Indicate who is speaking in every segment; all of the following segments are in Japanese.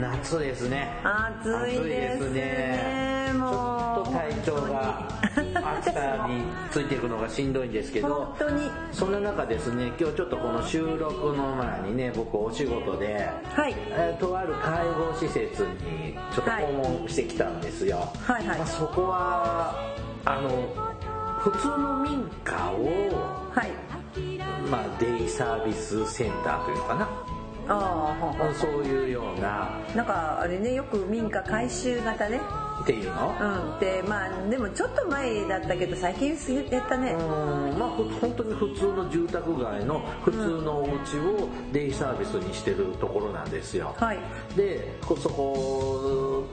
Speaker 1: 夏ですね。
Speaker 2: 暑いですね。
Speaker 1: ちょ。っと体調が暑さについていくのがしんどいんですけど
Speaker 2: 本、当に。
Speaker 1: そんな中ですね、今日ちょっとこの収録の前にね、僕お仕事で、
Speaker 2: はい。
Speaker 1: えーとある介護施設にちょっと訪問してきたんですよ。
Speaker 2: はいはい
Speaker 1: まあ、そこは、あの、普通の民家を、
Speaker 2: はい。
Speaker 1: まあ、デイサービスセンターというのかな。そういうような
Speaker 2: なんかあれね、よく民家改修型ね。
Speaker 1: っていうの？
Speaker 2: うん。で、まあ、でもちょっと前だったけど、最近やったね。
Speaker 1: うんまあほ本当に普通の住宅街の普通のお家をデイサービスにしてるところなんですよ。
Speaker 2: はい。
Speaker 1: でこそこ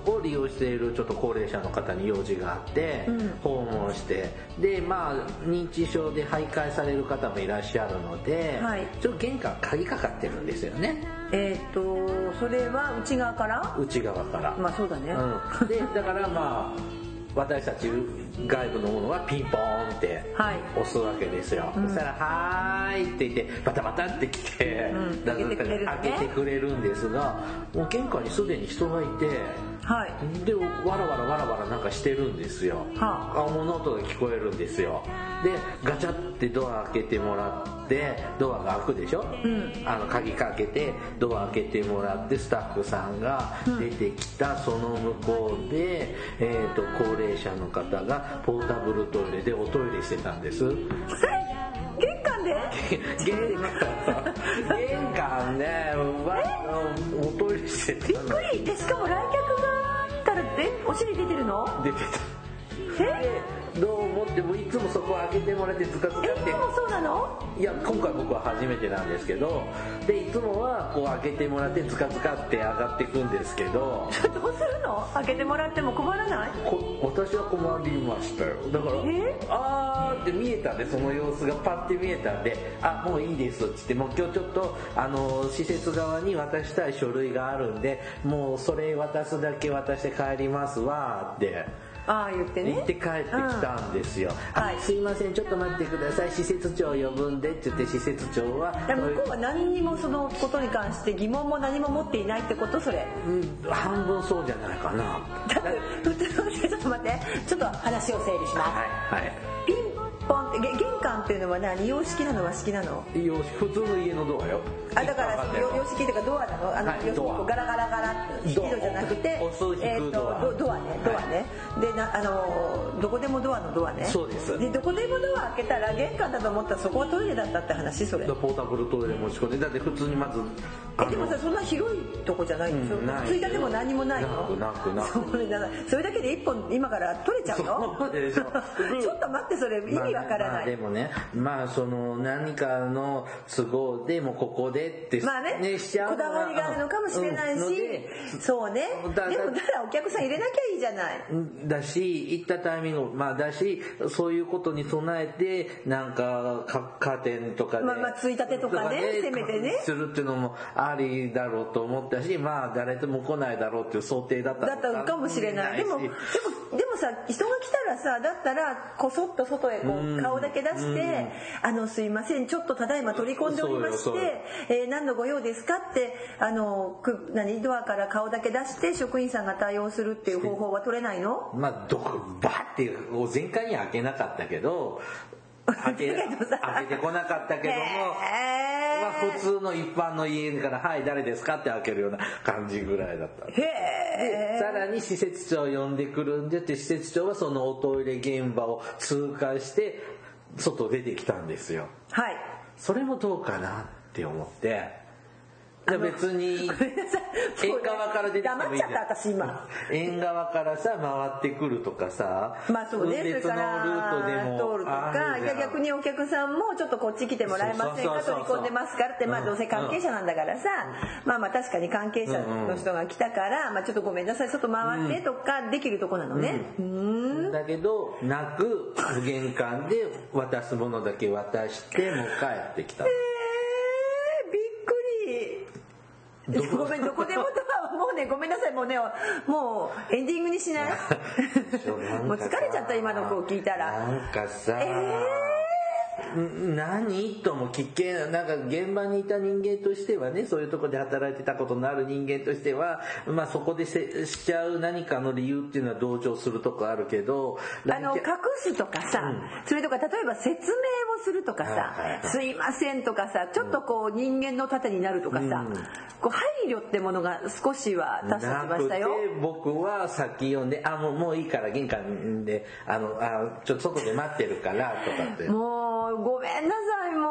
Speaker 1: を利用しているちょっと高齢者の方に用事があって、
Speaker 2: うん
Speaker 1: 訪問してでまあ認知症で徘徊される方もいらっしゃるので、
Speaker 2: はい
Speaker 1: ちょっと玄関鍵かかってるんですよね
Speaker 2: えっ、と、それは内側から？
Speaker 1: 内側から。
Speaker 2: まあそうだね。
Speaker 1: うん、でだからまあ私たち外部のものはピンポーンって
Speaker 2: はい。
Speaker 1: 押すわけですよ、
Speaker 2: うん。
Speaker 1: そしたら「はーい」って言ってバタバタって来て、
Speaker 2: うん。
Speaker 1: だ
Speaker 2: 開けてくれるのね。
Speaker 1: 開けてくれるんですがもう玄関にすでに人がいて
Speaker 2: はい。
Speaker 1: でわらわらわらわらなんかしてるんですよ。
Speaker 2: は
Speaker 1: あ。物音が聞こえるんですよ。でガチャってドア開けてもらってドアが開くでしょ、
Speaker 2: うん。
Speaker 1: あの鍵かけてドア開けてもらってスタッフさんが出てきたその向こうで、えー、と高齢者の方がポータブルトイレでおトイレしてたんです。
Speaker 2: 玄関で？
Speaker 1: 玄関玄関でわおトイレして
Speaker 2: びっくり。で、しかも来客があったら、え、お尻出てるの？
Speaker 1: 出てた。
Speaker 2: え？
Speaker 1: でどう思ってもいつもそこ開けてもらってズカズカ
Speaker 2: え、
Speaker 1: って。
Speaker 2: でもそうなの？
Speaker 1: いや今回僕は初めてなんですけど。でいつもはこう開けてもらってズカズカって上がっていくんですけど。
Speaker 2: どうするの？開けてもらっても困らない？
Speaker 1: こ私は困りましたよ。だから
Speaker 2: え？
Speaker 1: あーって見えたんでその様子がパッて見えたんであもういいですっつってもう今日ちょっとあの施設側に渡したい書類があるんでもうそれ渡すだけ渡して帰りますわって
Speaker 2: ああ言ってね。
Speaker 1: 言って帰ってきたんですよ、あ
Speaker 2: はい。
Speaker 1: すいません。ちょっと待ってください。施設長呼ぶんでって言って施設長は。
Speaker 2: で向こうは何にもそのことに関して疑問も何も持っていないってこと？それ。
Speaker 1: うん。半分そうじゃないかな。
Speaker 2: だって普通のちょっと待って。ちょっと話を整理します。
Speaker 1: はいはい
Speaker 2: ピンポンってげ玄関っていうのは何？洋式なの和式なの？
Speaker 1: よし普通の家のドアよ。
Speaker 2: あだからその洋式っていうかドアなの？あの、
Speaker 1: はい
Speaker 2: 要するにこうガラガラガラって引き戸じゃなくてえーと
Speaker 1: ドア。
Speaker 2: ドドアねドアね、でなあのどこでもドアのドアね。
Speaker 1: そうです。
Speaker 2: でどこでもドア開けたら玄関だと思ったらそこはトイレだったって話それ。
Speaker 1: ポータブルトイレ持ち込んでだって普通にまず
Speaker 2: えでもさそんな広いとこじゃない？
Speaker 1: んない。
Speaker 2: ついたても何もないの？
Speaker 1: なくなくなく。
Speaker 2: それだけで一本今から取れちゃうの？ちょっと待ってそれ意味わから
Speaker 1: まあ
Speaker 2: ない、
Speaker 1: でもねまあその何かの都合でもうここでって
Speaker 2: まあね
Speaker 1: しちゃう
Speaker 2: こだわりがあるのかもしれないし、
Speaker 1: うん
Speaker 2: そうね。でも
Speaker 1: だ
Speaker 2: らお客さん入れなきゃいいじゃない。
Speaker 1: だし行ったタイミングまあだしそういうことに備えてなんかかカーテンとかで
Speaker 2: まあまあついたてとかねせめてね。
Speaker 1: するっていうのもありだろうと思ったしまあ誰とも来ないだろうっていう想定だった
Speaker 2: だったのかもしれない。でもでもでもさ人が来たらさだったらこそっと外へこ
Speaker 1: うん
Speaker 2: う顔だけ出して「あのすいませんちょっとただいま取り込んでおりまして、えー何のご用ですか?」ってあのく何？ドアから顔だけ出して職員さんが対応するっていう方法は取れないの？
Speaker 1: まあどこバッて全開には開けなかったけど開け開けてこなかったけども、まあ、普通の一般の家から「はい誰ですか?」って開けるような感じぐらいだった
Speaker 2: へえ
Speaker 1: さらに施設長を呼んでくるんでって施設長はそのおトイレ現場を通過して外出てきたんですよ。
Speaker 2: はい。
Speaker 1: それもどうかなって思っていや別に 縁側から出てきてもいいじゃん
Speaker 2: 黙っちゃった私今
Speaker 1: 縁側からさ回ってくるとかさ
Speaker 2: まあそうね。それ
Speaker 1: 別のル
Speaker 2: から
Speaker 1: ートでも
Speaker 2: 通るとか逆にお客さんもちょっとこっち来てもらえませんか取り込んでますからってまあどうせ関係者なんだからさまあまあ確かに関係者の人が来たからまあちょっとごめんなさい外回ってとかできるとこなのね。うん。
Speaker 1: だけどなく玄関で渡すものだけ渡してもう帰ってきた
Speaker 2: えーびっくりごめんどこでもとはもうねごめんなさい。もうねもうエンディングにしない？もう疲れちゃった今の子を聞いたら。
Speaker 1: なんかさ、ん何とも聞けなんか現場にいた人間としてはねそういうとこで働いてたことのある人間としてはまあそこでせしちゃう何かの理由っていうのは同情するとこあるけど
Speaker 2: あの隠すとかさ、それとか例えば説明をするとか
Speaker 1: はいはいはい。
Speaker 2: さ「すいません」とかさちょっとこう人間の盾になるとかさ、こう配慮ってものが少しは出してきましたよ。
Speaker 1: なくて僕は先読んで「あもうもういいから玄関であのあちょっと外で待ってるから」とかって。
Speaker 2: もうごめんなさいも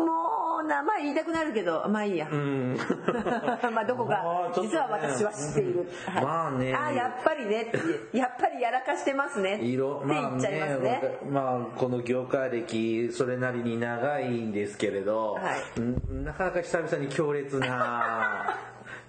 Speaker 2: うもう名前言いたくなるけど。まあいいや、
Speaker 1: うん。
Speaker 2: まあどこか
Speaker 1: ね。
Speaker 2: 実は私は知っている、はい
Speaker 1: まあね。
Speaker 2: あやっぱりねやっぱりやらかしてますねって
Speaker 1: 色
Speaker 2: 言っちゃいますね,、
Speaker 1: まあ、まあこの業界歴それなりに長いんですけれど、
Speaker 2: はい。
Speaker 1: んなかなか久々に強烈な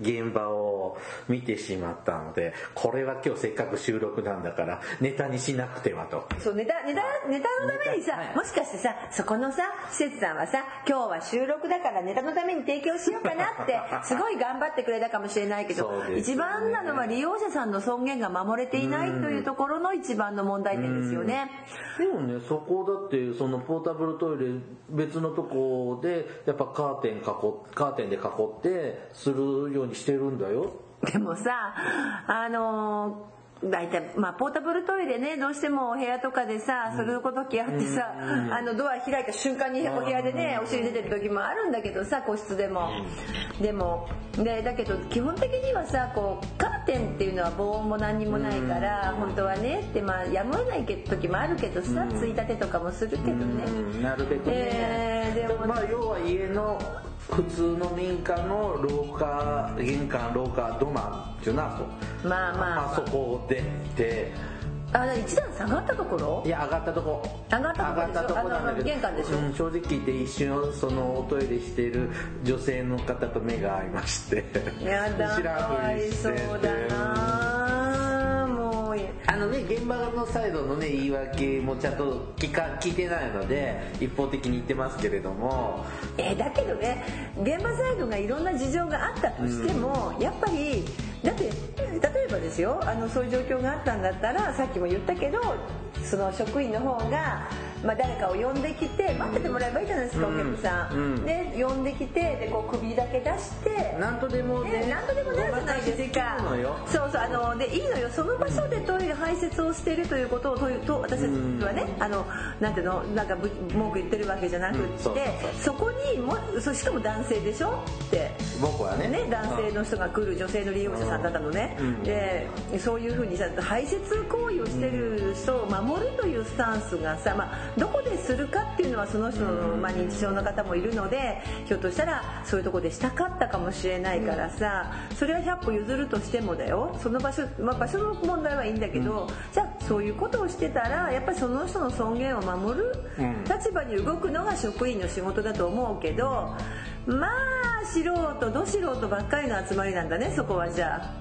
Speaker 1: 現場を見てしまったのでこれは今日せっかく収録なんだからネタにしなくてはと。
Speaker 2: そうネタネタネタのためにさ、
Speaker 1: はい
Speaker 2: もしかしてさそこのさ施設さんはさ今日は収録だからネタのために提供しようかなって すごい頑張ってくれたかもしれないけど、
Speaker 1: ね
Speaker 2: 一番なのは利用者さんの尊厳が守れていないというところの一番の問題点ですよね。
Speaker 1: でもねそこだってそのポータブルトイレ別のとこでやっぱカーテン囲っカーテンで囲ってするようにしてるんだよ。
Speaker 2: でもさあのー大体まあポータブルトイレねどうしてもお部屋とかでさする時あってさ、あのドア開いた瞬間にお部屋でねお尻出てる時もあるんだけどさ個室でも、でもでだけど基本的にはさこうカーテンっていうのは防音も何にもないから、本当はねってまあやむを得ない時もあるけどさ、ついたてとかもするけどね、
Speaker 1: うんなるべくね、
Speaker 2: えーでも
Speaker 1: まあ要は家の普通の民家の廊下玄関廊下土間っていうのはそう
Speaker 2: まあまあ。
Speaker 1: あそこ出て
Speaker 2: ああ一段下がったところ？
Speaker 1: いや上がったとこ。
Speaker 2: 上がったとこでしょ
Speaker 1: 上がったとこなんだけど。
Speaker 2: あの玄関でしょ
Speaker 1: うん、正直言って一瞬そのおトイレしてる女性の方と目が合いまして。
Speaker 2: やだ
Speaker 1: 知らん
Speaker 2: かわいそうだなもう。
Speaker 1: あのね現場のサイドのね言い訳もちゃんと聞か聞いてないので一方的に言ってますけれども。
Speaker 2: えーだけどね現場サイドがいろんな事情があったとしても、やっぱりだって例えばですよあのそういう状況があったんだったらさっきも言ったけどその職員の方が、まあ、誰かを呼んできて待っててもらえばいいじゃないですか、
Speaker 1: うん。
Speaker 2: お客さん、
Speaker 1: うん。
Speaker 2: で呼んできてでこう首だけ出して。
Speaker 1: なんとでもね
Speaker 2: ね、何とでもなるじゃないですか。そうそうあのでいいのよ。その場所でトイレ排泄をしているということをとと私たちはねあのなんていうのなんかぶ文句言ってるわけじゃなくって、
Speaker 1: そ
Speaker 2: こにもそしかも男性でしょ？って。
Speaker 1: 僕はね。
Speaker 2: ね、男性の人が来る女性の利用者さんだったのね、
Speaker 1: うん。
Speaker 2: でそういうふうにさ排泄行為をしてる人を守るというスタンスがさ、まあ、どこでするかっていうのはその人の、まあ、認知症の方もいるのでひょっとしたらそういうとこでしたかったかもしれないからさそれは100歩譲るとしてもだよ。その場所、まあ、場所の問題はいいんだけど、じゃあそういうことをしてたらやっぱりその人の尊厳を守る
Speaker 1: うん。
Speaker 2: 立場に動くのが職員の仕事だと思うけどまあ素人ど素人ばっかりの集まりなんだねそこはじゃ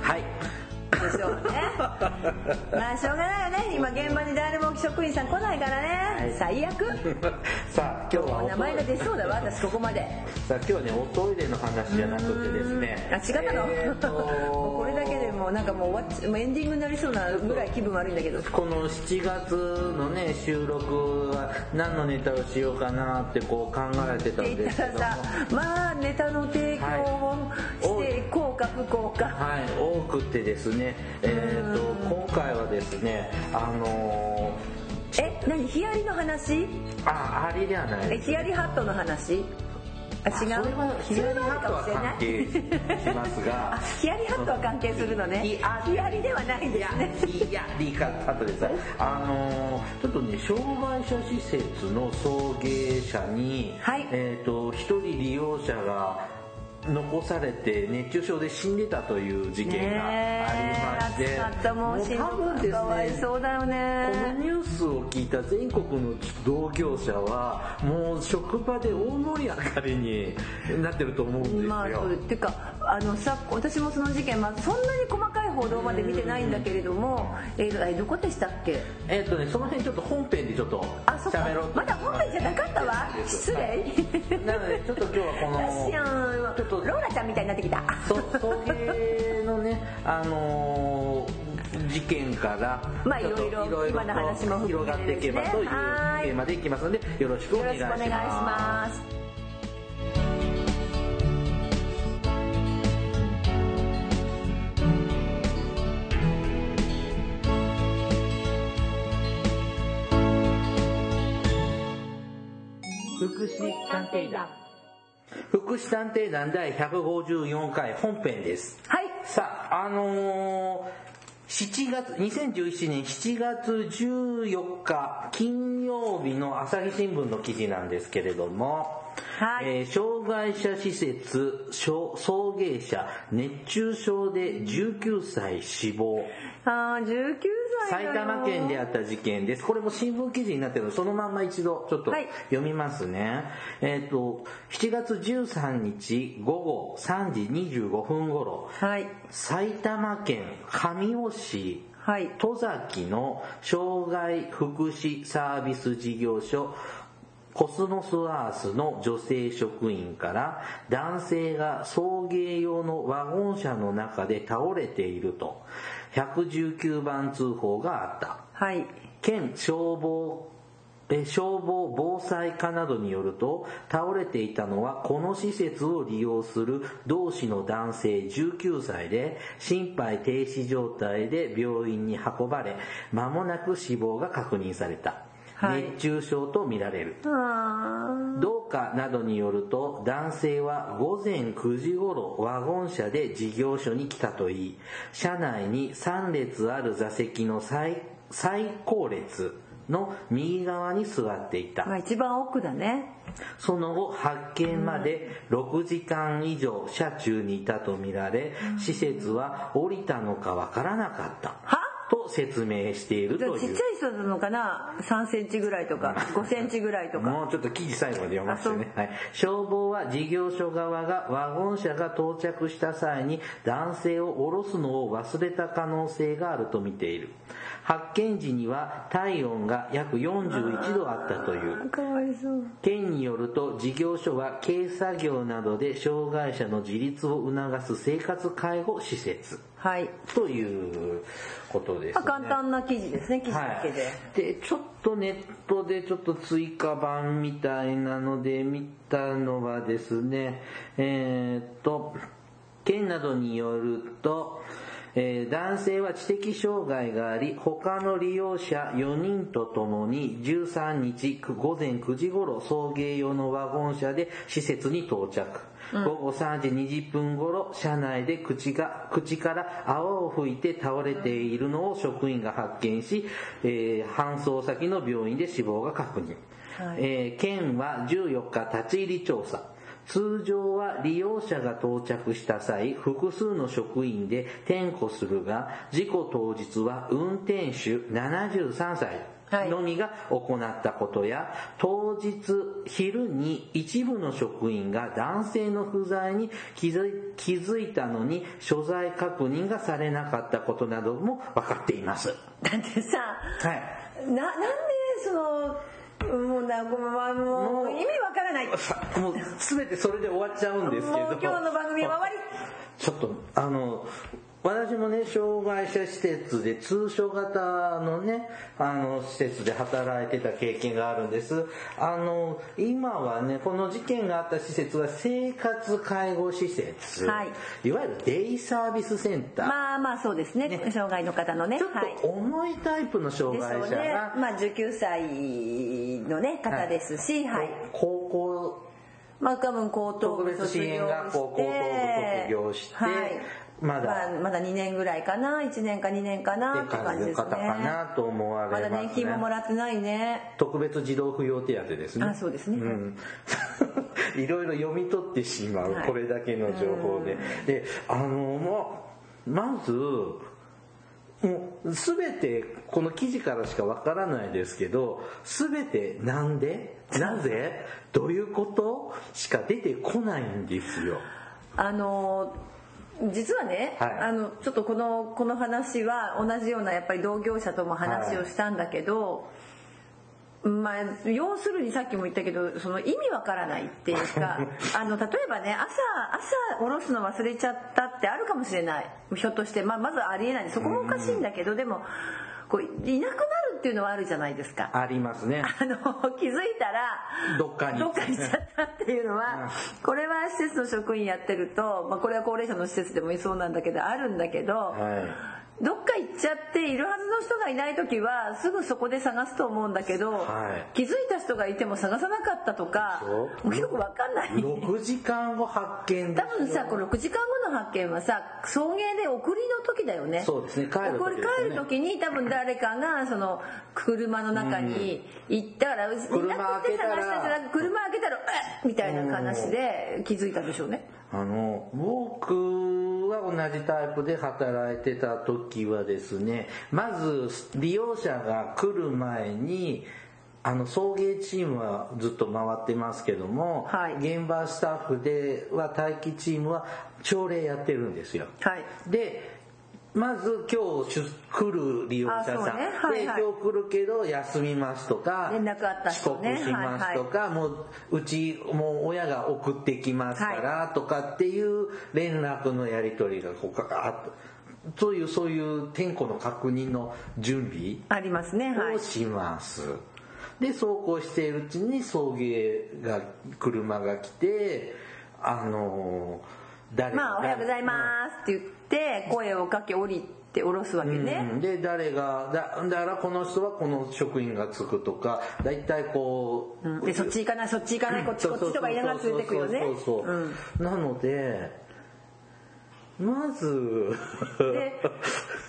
Speaker 1: はい。
Speaker 2: あでしょうね。まあしょうがないよね。今現場に誰も職員さん来ないからね、
Speaker 1: はい。
Speaker 2: 最悪。
Speaker 1: さあ今日はお
Speaker 2: 名前が出そうだわ私ここまで。
Speaker 1: さあ今日はねおトイレの話じゃなくてですね。
Speaker 2: あ違ったの、
Speaker 1: えー
Speaker 2: これだけでもうなんかもう終わっちもうエンディングになりそうなぐらい気分悪いんだけど。
Speaker 1: この7月のね収録は何のネタをしようかなってこう考えてたんですけど
Speaker 2: まあネタの提供をしていこうか不幸か
Speaker 1: はい。多くてですねえっ、と今回はですねあの
Speaker 2: え何？ヒヤリの話？
Speaker 1: ー、あありではない
Speaker 2: えヒヤリハットの話？あ違う。
Speaker 1: それはヒヤリハットは関係しますが。
Speaker 2: あヒヤリハットは関係するのね。
Speaker 1: ヒヤ
Speaker 2: ヒヤリではないんですね。
Speaker 1: いやリカットでさあのーちょっとね障害者施設の送迎車に、
Speaker 2: はい。
Speaker 1: えっ、と一人利用者が残されて熱中症で死んでたという事件がありまして、
Speaker 2: もう
Speaker 1: 多分ですね。
Speaker 2: かわいそうだよ
Speaker 1: この
Speaker 2: ね
Speaker 1: ニュースを聞いた全国の同業者はもう職場で大盛り上がりになってると思うんですよ。
Speaker 2: まあそうっていうかあのさ私もその事件、まあ、そんなに細かい報道まで見てないんだけれども、えー、えどこでしたっけ？
Speaker 1: えっ、とねその辺ちょっと本編でちょっと喋ろうと
Speaker 2: まだ本編じゃなかったわ。失礼。
Speaker 1: なのでちょっと今日はこのと
Speaker 2: ローラちゃんみたいになってきた。
Speaker 1: そ送迎のねあのー事件から
Speaker 2: まあいろいろ今の話も
Speaker 1: 広がっていけばというテ
Speaker 2: はい。
Speaker 1: ーマでいきますのでよろしくお
Speaker 2: よ
Speaker 1: 願いします
Speaker 2: ろしくお願いします。
Speaker 1: 福祉探偵団福祉探偵団第154回本編です。
Speaker 2: はい。
Speaker 1: さああのー7月2017年7月14日金曜日の朝日新聞の記事なんですけれども、
Speaker 2: はい。
Speaker 1: えー障害者施設送送迎車熱中症で19歳死亡。
Speaker 2: あー19歳
Speaker 1: 埼玉県であった事件です。これも新聞記事になってるので、そのまんま一度ちょっと
Speaker 2: はい。
Speaker 1: 読みますね。えっ、と、7月13日午後3時25分頃、
Speaker 2: はい。
Speaker 1: 埼玉県上尾市
Speaker 2: はい。
Speaker 1: 戸崎の障害福祉サービス事業所コスモスアースの女性職員から男性が送迎用のワゴン車の中で倒れていると。119番通報があった。
Speaker 2: はい。
Speaker 1: 県消防え消防防災課などによると倒れていたのはこの施設を利用する同士の男性19歳で心肺停止状態で病院に運ばれ間もなく死亡が確認された、
Speaker 2: はい
Speaker 1: 熱中症とみられる。
Speaker 2: あ
Speaker 1: 同課などによると男性は午前9時頃ワゴン車で事業所に来たといい車内に3列ある座席の最最高列の右側に座っていた。
Speaker 2: ーまあ一番奥だね。
Speaker 1: その後発見まで6時間以上車中にいたとみられ施設は降りたのかわからなかった。
Speaker 2: は？
Speaker 1: と説明しているという。
Speaker 2: ちっちゃい人なのかな？3センチぐらいとか5センチぐらいとか。
Speaker 1: もうちょっと記事最後まで読ませて
Speaker 2: あ
Speaker 1: ね、はい、消防は事業所側がワゴン車が到着した際に男性を降ろすのを忘れた可能性があると見ている発見時には体温が約41度あったという。
Speaker 2: かわいそう。
Speaker 1: 県によると事業所は軽作業などで障害者の自立を促す生活介護施設。
Speaker 2: はい、
Speaker 1: ということです、ね。
Speaker 2: まあ、簡単な記事ですね記事だけで、
Speaker 1: はい、でちょっとネットでちょっと追加版みたいなので見たのはですねえーっと県などによるとえー男性は知的障害があり他の利用者4人とともに13日午前9時頃送迎用のワゴン車で施設に到着。午後3時20分頃車内で口が口から泡を吹いて倒れているのを職員が発見し、えー搬送先の病院で死亡が確認、
Speaker 2: はい。
Speaker 1: えー県は14日立ち入り調査通常は利用者が到着した際複数の職員で点呼するが事故当日は運転手73歳のみが行ったことや、当日昼に一部の職員が男性の不在に気づいたのに所在確認がされなかったことなども分かっています。
Speaker 2: だってさ
Speaker 1: はい。
Speaker 2: ななんでそのもうなごまあも
Speaker 1: もう
Speaker 2: う意味わからない
Speaker 1: さもう全てそれで終わっちゃうんですけど。
Speaker 2: 今日の番組は終わり
Speaker 1: ちょっとあの私もね障害者施設で通所型のねあの施設で働いてた経験があるんです。あの今はねこの事件があった施設は生活介護施設、
Speaker 2: はい。
Speaker 1: いわゆるデイサービスセンター、
Speaker 2: まあまあそうですね。
Speaker 1: ね。
Speaker 2: 障害の方のね。
Speaker 1: ちょっ
Speaker 2: はい。
Speaker 1: と重いタイプの障害者
Speaker 2: ょうね。
Speaker 1: が、
Speaker 2: まあ19歳のね方ですしはい、
Speaker 1: 高校
Speaker 2: まあ多分高等部
Speaker 1: 特別支援学校高等部卒業して
Speaker 2: はい
Speaker 1: まだ。
Speaker 2: まあ、まだ2年ぐらいかな。1年か2年かなって感じですね。
Speaker 1: 方かなと思われまね。
Speaker 2: ますだ年金ももらってないね。
Speaker 1: 特別児童扶養手当ですね。
Speaker 2: あそうですね。
Speaker 1: ん、いろいろ読み取ってしまう、
Speaker 2: はい。
Speaker 1: これだけの情報で。であのままずもう全てこの記事からしかわからないですけど全てなんでなぜどういうことしか出てこないんですよ。
Speaker 2: あの実はね、
Speaker 1: はい。
Speaker 2: あのちょっとこのこの話は同じようなやっぱり同業者とも話をしたんだけど、まあ要するにさっきも言ったけどその意味わからないっていうか あの例えばね朝朝下ろすの忘れちゃったってあるかもしれない。ひょっとして、まあ、まずありえない。そこもおかしいんだけどでもこういなくなるっていうのはあるじゃないですか。
Speaker 1: ありますね。
Speaker 2: あの 気づいたら
Speaker 1: どっかに。
Speaker 2: どっかに行っちゃったっていうのはこれは施設の職員やってると、まあ、これは高齢者の施設でもそうなんだけどあるんだけど、
Speaker 1: は
Speaker 2: どっか行っちゃっているはずの人がいない時はすぐそこで探すと思うんだけど、
Speaker 1: はい。
Speaker 2: 気づいた人がいても探さなかったとかもうよくわかんない。
Speaker 1: 6時間後発見
Speaker 2: 多分さこの6時間後の発見はさ送迎で送りの時だよね。
Speaker 1: そうですね。帰る時ね。
Speaker 2: 帰る時に多分誰かがその車の中に行ったから、いなくて
Speaker 1: 車開けたら。
Speaker 2: 探したんじゃなく車開けたら「えっ!」みたいな話で気づいたでしょうね
Speaker 1: あの僕は同じタイプで働いてた時はですねまず利用者が来る前にあの送迎チームはずっと回ってますけども、
Speaker 2: はい
Speaker 1: 現場スタッフでは待機チームは朝礼やってるんですよ。
Speaker 2: はい
Speaker 1: でまず今日出来る利用者さん、
Speaker 2: ね。はいはい。
Speaker 1: で今日来るけど休みますとか
Speaker 2: 連絡あった人ね。
Speaker 1: 遅刻しますとか、もううちもう親が送ってきますからとかっていう連絡のやり取りがこうかあっそういうそういう天候の確認の準備
Speaker 2: ありますね。はい。
Speaker 1: をします。で走行しているうちに送迎が車が来てあの誰
Speaker 2: まあ「おはようございます」って言って声をかけ降りて降ろすわけね、
Speaker 1: うん。で誰がだだからこの人はこの職員がつくとか大体こう、
Speaker 2: うん。でそっち行かないそっち行かないこっちこっちとか言いながら連れてくよね。
Speaker 1: そうそうそうそう。
Speaker 2: うん。
Speaker 1: なのでまず。
Speaker 2: で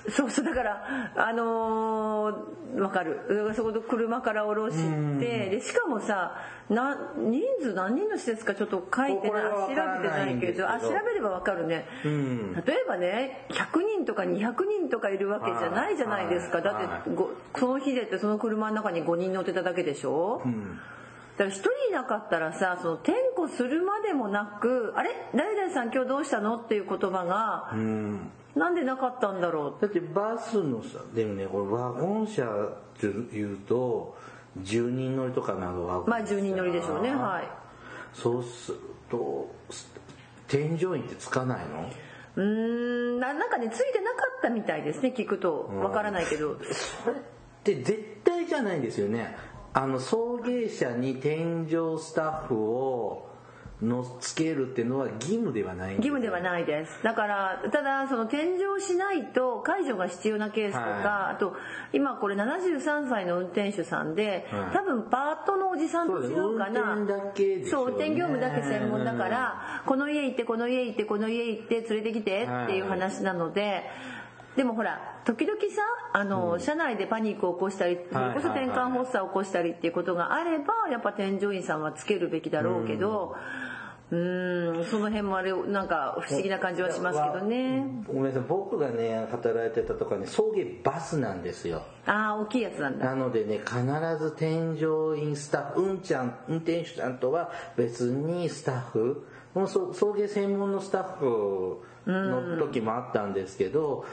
Speaker 2: そうそうだからあのーわかる。そこで車から降ろしてでしかもさな人数何人の施設かちょっと書いてない調べて
Speaker 1: な
Speaker 2: ない
Speaker 1: けど。
Speaker 2: あ調べればわかるね、
Speaker 1: ん。
Speaker 2: 例えばね100人とか200人とかいるわけじゃないじゃないですか。
Speaker 1: はい
Speaker 2: だってごその日でってその車の中に5人乗ってただけでしょ、だから一人いなかったらさその点呼するまでもなく「あれ？誰々さん今日どうしたの?」っていう言葉が、
Speaker 1: うん。
Speaker 2: なんでなかったんだろう？
Speaker 1: だってバスのさでもねこれワゴン車っていうと10人乗りとかなのワゴン車。
Speaker 2: まあ10人乗りでしょうね。はい。
Speaker 1: そうすると添乗員ってつかないの？
Speaker 2: うーん。ななんかねついてなかったみたいですね聞くと。わからないけど、
Speaker 1: それって絶対じゃないんですよねあの送迎車に添乗スタッフをのつけるっていうのは義務ではないん
Speaker 2: 義務ではないです。だからただその添乗しないと解除が必要なケースとか、
Speaker 1: はい。
Speaker 2: あと今これ73歳の運転手さんで、
Speaker 1: はい。
Speaker 2: 多分パートのおじさんと違うかな。
Speaker 1: そう運転
Speaker 2: 業務だけ専門だからこの家行ってこの家行ってこの家行って連れてきてっていう話なので、でもほら時々さあの、車内でパニックを起こしたりそれこそ転換発作を起こしたりっていうことがあればやっぱ添乗員さんはつけるべきだろうけどうーんその辺もあれなんか不思議な感じはしますけどね。
Speaker 1: ごめんなさい。僕がね働いてたとかね送迎バスなんですよ。
Speaker 2: ああ大きいやつなんだ。
Speaker 1: なのでね必ず添乗員スタッフうんちゃん運転手さんとは別にスタッフもうそ送迎専門のスタッフの時もあったんですけど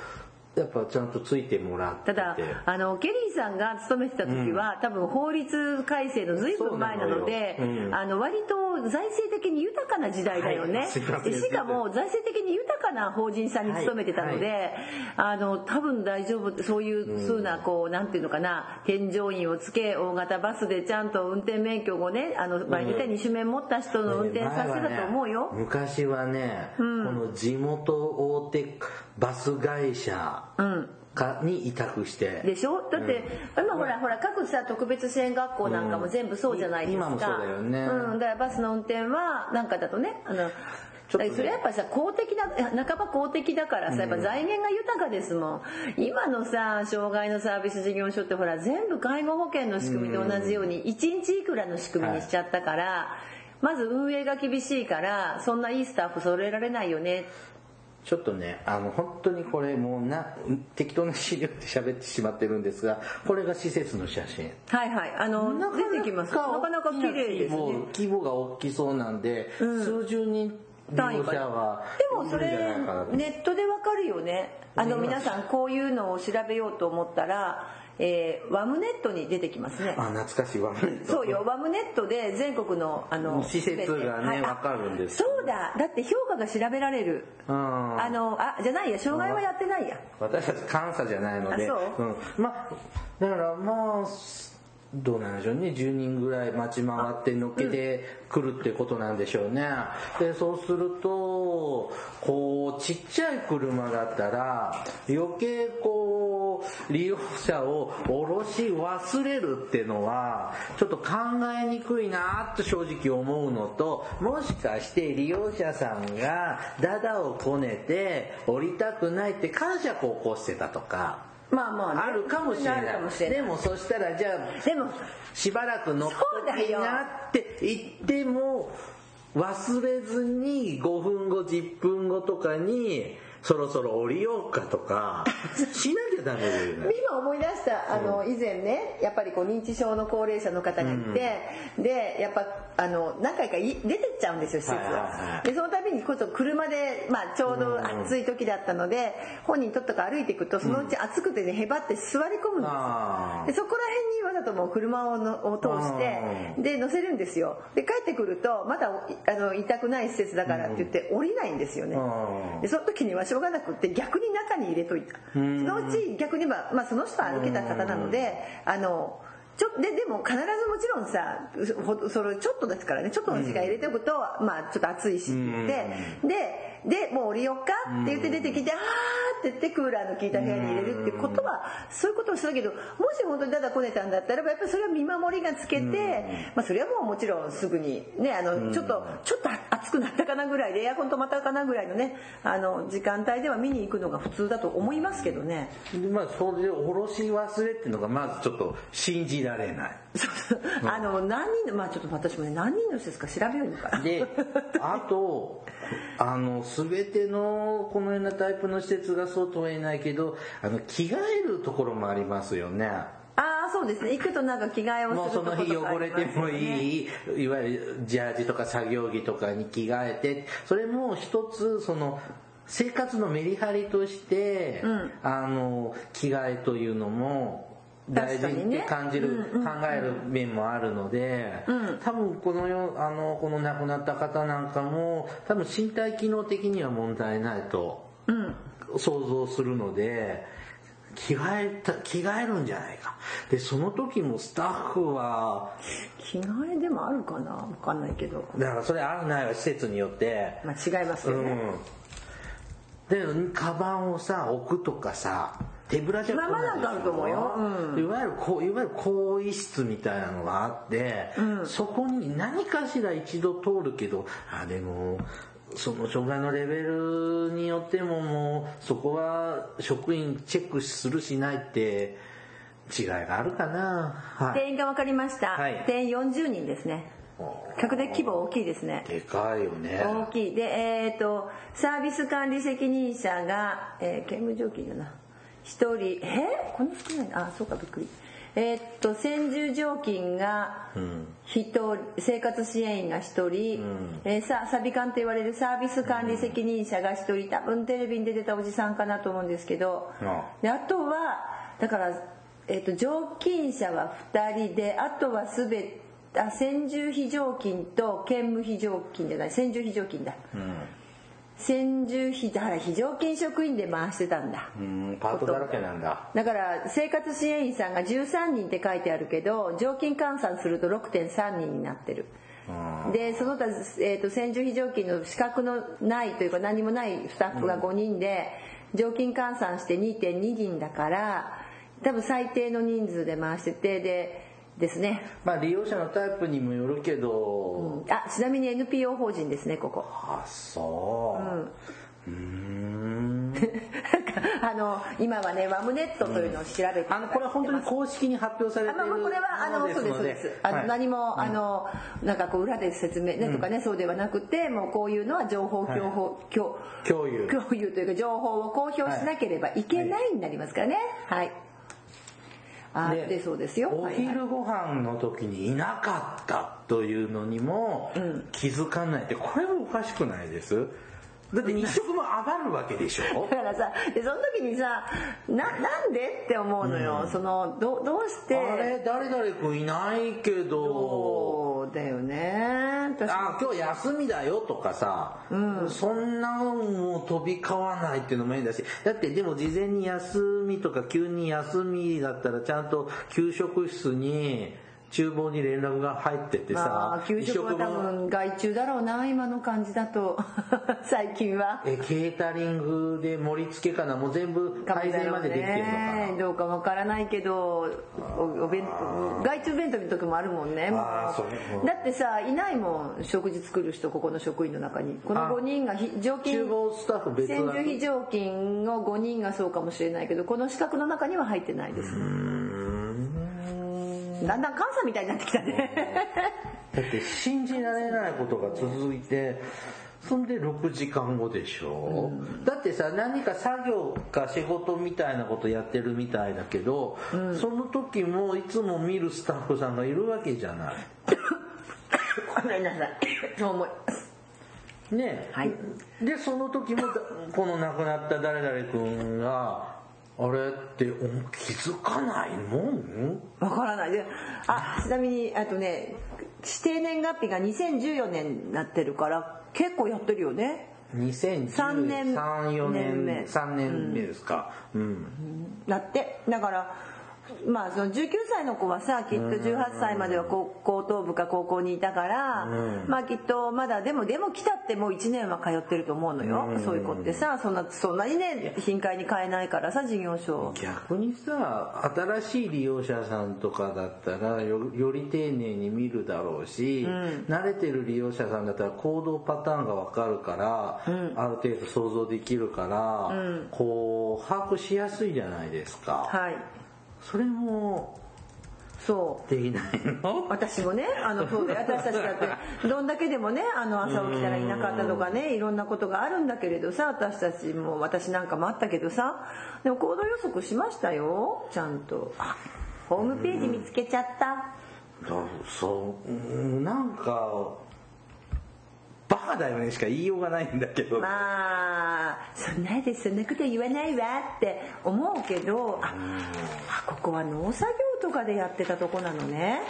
Speaker 1: やっぱちゃんとついてもらってて。
Speaker 2: ただあのケリーさんが勤めてた時は、多分法律改正の随分前なので
Speaker 1: そうん。
Speaker 2: あの割と財政的に豊かな時代だよね、
Speaker 1: はい。
Speaker 2: しかも財政的に豊かな法人さんに勤めてたので、あの多分大丈夫そういう風なこうなんていうのかな添乗員をつけ大型バスでちゃんと運転免許をねあの前に言った二種免持った人の運転させてたと思うよ、
Speaker 1: 昔はね、この地元大手バス会社
Speaker 2: うん
Speaker 1: かに委託して。
Speaker 2: でしょ？だって、今ほらほら各さ特別支援学校なんかも全部そうじゃないですか、
Speaker 1: うん今もそうだよね。
Speaker 2: うん、だからバスの運転はなんかだとねあの
Speaker 1: ね。
Speaker 2: それやっぱさ公的な半ば公的だからさやっぱ財源が豊かですもん。今のさ障害のサービス事業所ってほら全部介護保険の仕組みと同じように1日いくらの仕組みにしちゃったから、まず運営が厳しいからそんないいスタッフ揃えられないよね
Speaker 1: ちょっとねあの本当にこれもうな適当な資料で喋ってしまってるんですがこれが施設の写真。
Speaker 2: はいはい。あの出てきます。なかなか綺麗ですね。
Speaker 1: 規模規模が大きそうなんで、数十人利用者は
Speaker 2: でもそれネットでわかるよね。あの皆さんこういうのを調べようと思ったら、えーワムネットに出てきますね。
Speaker 1: あ懐かしいわ
Speaker 2: そうよワムネットで全国のあの
Speaker 1: 施設がねわかるんです。
Speaker 2: そうだ。だって評価が調べられる。
Speaker 1: うん。
Speaker 2: あのあじゃないや障害はやってないや。
Speaker 1: 私たち監査じゃないので。
Speaker 2: あそ
Speaker 1: ん、まあだからまあどうなんでしょうね。10人ぐらい待ち回ってのっけてくるってことなんでしょうね。でそうするとこうちっちゃい車だったら余計こう利用者を降ろし忘れるっていうのはちょっと考えにくいなと正直思うのともしかして利用者さんがダダをこねて降りたくないって感触を起こしてたとか
Speaker 2: まあまあね、
Speaker 1: あるかもしれ
Speaker 2: あ
Speaker 1: ない。でもそしたらじゃあ
Speaker 2: でも
Speaker 1: しばらく乗っときなって言っても忘れずに5分後10分後とかにそろそろ降りようかとか。しなきゃダメだよね。
Speaker 2: 今思い出したあの以前ねやっぱりこう認知症の高齢者の方がいて、でやっぱあの何回かい出てっちゃうんですよ施設
Speaker 1: は。
Speaker 2: でその度にこそ車で、まあ、ちょうど暑い時だったので本人とっとか歩いていくとそのうち暑くてねへばって座り込むんですでそこら辺にわざともう車をのを通してで乗せるんですよ。で帰ってくるとまだあの痛くない施設だからって言って降りないんですよね。
Speaker 1: うん
Speaker 2: でその時にはしょうがなくって逆に中に入れといた。そのうち逆には、まあ、その人は歩けた方なのであのちょででも必ずもちろんさほそれちょっとですからねちょっとの時間入れておくと、まあちょっと暑いしってででもう降りよっかって言って出てきて「あー」って言ってクーラーの効いた部屋に入れるっていうことはそういうことをしたけどもし本当にただこねたんだったらばやっぱりそれは見守りがつけて、まあ、それはもうもちろんすぐにねあのちょっとちょっと暑くなったかなぐらいでエアコン止まったかなぐらいのねあの時間帯では見に行くのが普通だと思いますけどね。
Speaker 1: でまあそれで降ろし忘れっていうのがまずちょっと信じられない。
Speaker 2: あの何人のまあちょっと私もね何人の施設か調べようにかな。
Speaker 1: であとあの全てのこのようなタイプの施設がそうとは言えないけどあの着替えるところもありますよね。
Speaker 2: ああそうですね。行くとなんか着替えを
Speaker 1: もう
Speaker 2: するとこと
Speaker 1: その日汚れてもいい、いわゆるジャージとか作業着とかに着替えてそれも一つその生活のメリハリとして、あの着替えというのも大事に
Speaker 2: 確かにね。
Speaker 1: 感じる、考える面もあるので、多分このよあのこの亡くなった方なんかも多分身体機能的には問題ないと想像するので着替えた着替えるんじゃないか。でその時もスタッフは
Speaker 2: 着替えでもあるかな？わかんないけど。
Speaker 1: だからそれあるないは施設によって。
Speaker 2: まあ違いますよね、
Speaker 1: うん。でカバンをさ置くとかさ手ぶらじゃ来ないでしょ
Speaker 2: まうん。
Speaker 1: いわゆるこういわゆる更衣室みたいなのがあって、そこに何かしら一度通るけどあでもその障害のレベルによってももうそこは職員チェックするしないって違いがあるかな。はい。
Speaker 2: 定員が分かりました、
Speaker 1: はい。
Speaker 2: 定員40人ですね。客で規模大きいですね。
Speaker 1: でかいよね。
Speaker 2: 大きい。でえっ、とサービス管理責任者が、えー、兼務条件だな1人。え？こんな少ない。あそうかびっくり。えーっと専従常勤が1人、生活支援員が1人、えーさサビ管と言われるサービス管理責任者が1人。多分テレビに出てたおじさんかなと思うんですけど、
Speaker 1: あ
Speaker 2: であとはだから、えーっと常勤者は2人であとは全てあ専従非常勤と兼務非常勤じゃない。専従非常勤だ、専従非だから非常勤職員で回してたんだ、
Speaker 1: うんパートだらけなんだ。
Speaker 2: だから生活支援員さんが13人って書いてあるけど常勤換算すると6.3人になってる。でその他、えー、と専従非常勤の資格のないというか何もないスタッフが5人で常勤換算して2.2人だから多分最低の人数で回しててでですね、
Speaker 1: まあ利用者のタイプにもよるけど、
Speaker 2: あちなみに NPO 法人ですねここ。
Speaker 1: あそう。うーん。
Speaker 2: なんかあの今はねワムネットというのを調べて
Speaker 1: あのこれは本当に公式に発表されて
Speaker 2: あまあまあこれはあのそうですそうです。あの、何も、あのなんかこう裏で説明ね、とかねそうではなくてもうこういうのは情報共報、共
Speaker 1: 共有。
Speaker 2: 共有というか情報を公表しなければいけない。になりますからね。はい、あ
Speaker 1: で
Speaker 2: でそうですよ。
Speaker 1: お昼ご飯の時にいなかったというのにも気づかないってこれもおかしくないです？だって日食も余るわけでしょ？
Speaker 2: だからさでその時にさななんでって思うのよ、そのどどうして？
Speaker 1: あれ誰々君いないけど。
Speaker 2: そうだよね。私
Speaker 1: あ今日休みだよとかさ、そんなのも飛び交わないっていうのも変だし。だってでも事前に休みとか急に休みだったらちゃんと給食室に厨房に連絡が入ってって
Speaker 2: ま
Speaker 1: さ
Speaker 2: あ給食は多分外注だろうな今の感じだと。最近は。
Speaker 1: えケータリングで盛り付けかなもう全部配膳までできてるのかな。
Speaker 2: どうかわからないけどおお弁外注弁当の時もあるもんね。
Speaker 1: あーそううん。
Speaker 2: だってさいないもん食事作る人ここの職員の中に。この
Speaker 1: あ
Speaker 2: 5人がひ常勤。
Speaker 1: 厨房スタッフ別
Speaker 2: 専
Speaker 1: だ
Speaker 2: 従非常勤の5人がそうかもしれないけどこの資格の中には入ってないですだんだん関西みたいになってきたね。
Speaker 1: だって信じられないことが続いてそんで6時間後でしょ、だってさ何か作業か仕事みたいなことやってるみたいだけど、その時もいつも見るスタッフさんがいるわけじゃない。
Speaker 2: ごめんなさい。そう思い。ます
Speaker 1: ね、
Speaker 2: はい。
Speaker 1: でその時もだこの亡くなった誰々君があれってお気づかないもん？
Speaker 2: わからない。であちなみにあとね指定年月日が2014年になってるから結構やってるよね。三年。
Speaker 1: 201314
Speaker 2: 年目。
Speaker 1: 年3年目ですか。うん。
Speaker 2: だってだからまあその19歳の子はさきっと18歳までは高高等部か高校にいたから、まあきっとまだでもでも来たってもう1年は通ってると思うのよ、そういう子ってさそんなそんなにね頻回に買えないからさ事業所。
Speaker 1: 逆にさ新しい利用者さんとかだったらよより丁寧に見るだろうし、慣れてる利用者さんだったら行動パターンが分かるから、ある程度想像できるから、こう把握しやすいじゃないですか、
Speaker 2: はい
Speaker 1: それも
Speaker 2: そう。
Speaker 1: できないの？
Speaker 2: 私もねあのそうで私たちだってどんだけでもねあの朝起きたらいなかったとかねいろんなことがあるんだけれどさ私たちも私なんかもあったけどさでも行動予測しましたよちゃんと。あホームページ見つけちゃった。
Speaker 1: だそううんなんかバカだよねしか言いようがないんだけど、
Speaker 2: まあそんなでそんなこと言わないわって思うけどああここは農作業とかでやってたとこなのね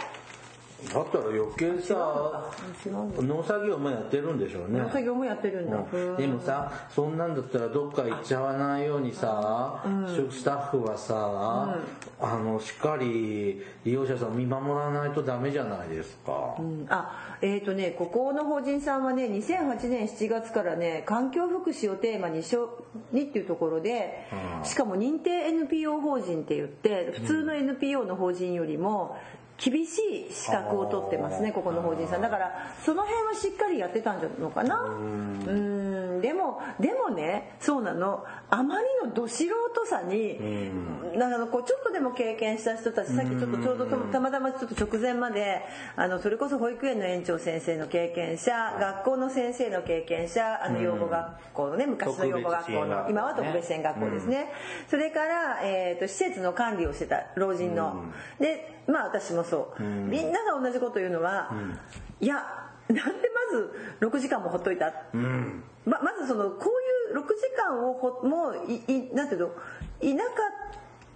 Speaker 1: だったら余計さ農作業もやってるんでしょうね。
Speaker 2: 農作業もやってるんだ、
Speaker 1: うん。でもさそんなんだったらどっか行っちゃわないようにさ、スタッフはさ、あのしっかり利用者さんを見守らないとダメじゃないですか、
Speaker 2: うん。あえっ、とねここの法人さんはね2008年7月からね環境福祉をテーマにしょにっていうところで
Speaker 1: うん。
Speaker 2: しかも認定 NPO 法人って言って普通の NPO の法人よりも厳しい資格を取ってますねここの法人さん。だからその辺はしっかりやってたんじゃないのかな。うん。でもでもねそうなの。あまりのど素人さになんかこうちょっとでも経験した人たちさっきちょっとちょうどたまたまちょっと直前まであのそれこそ保育園の園長先生の経験者学校の先生の経験者あの養護学校のね昔の養護学校の今は特別支援学校ですね、それから、えー、と施設の管理をしてた老人の、でまあ私もそう、みんなが同じこと言うのは、いやなんでまず6時間もほっといた、ままずそのこういう6時間をほもういいなんていうの？いなかっ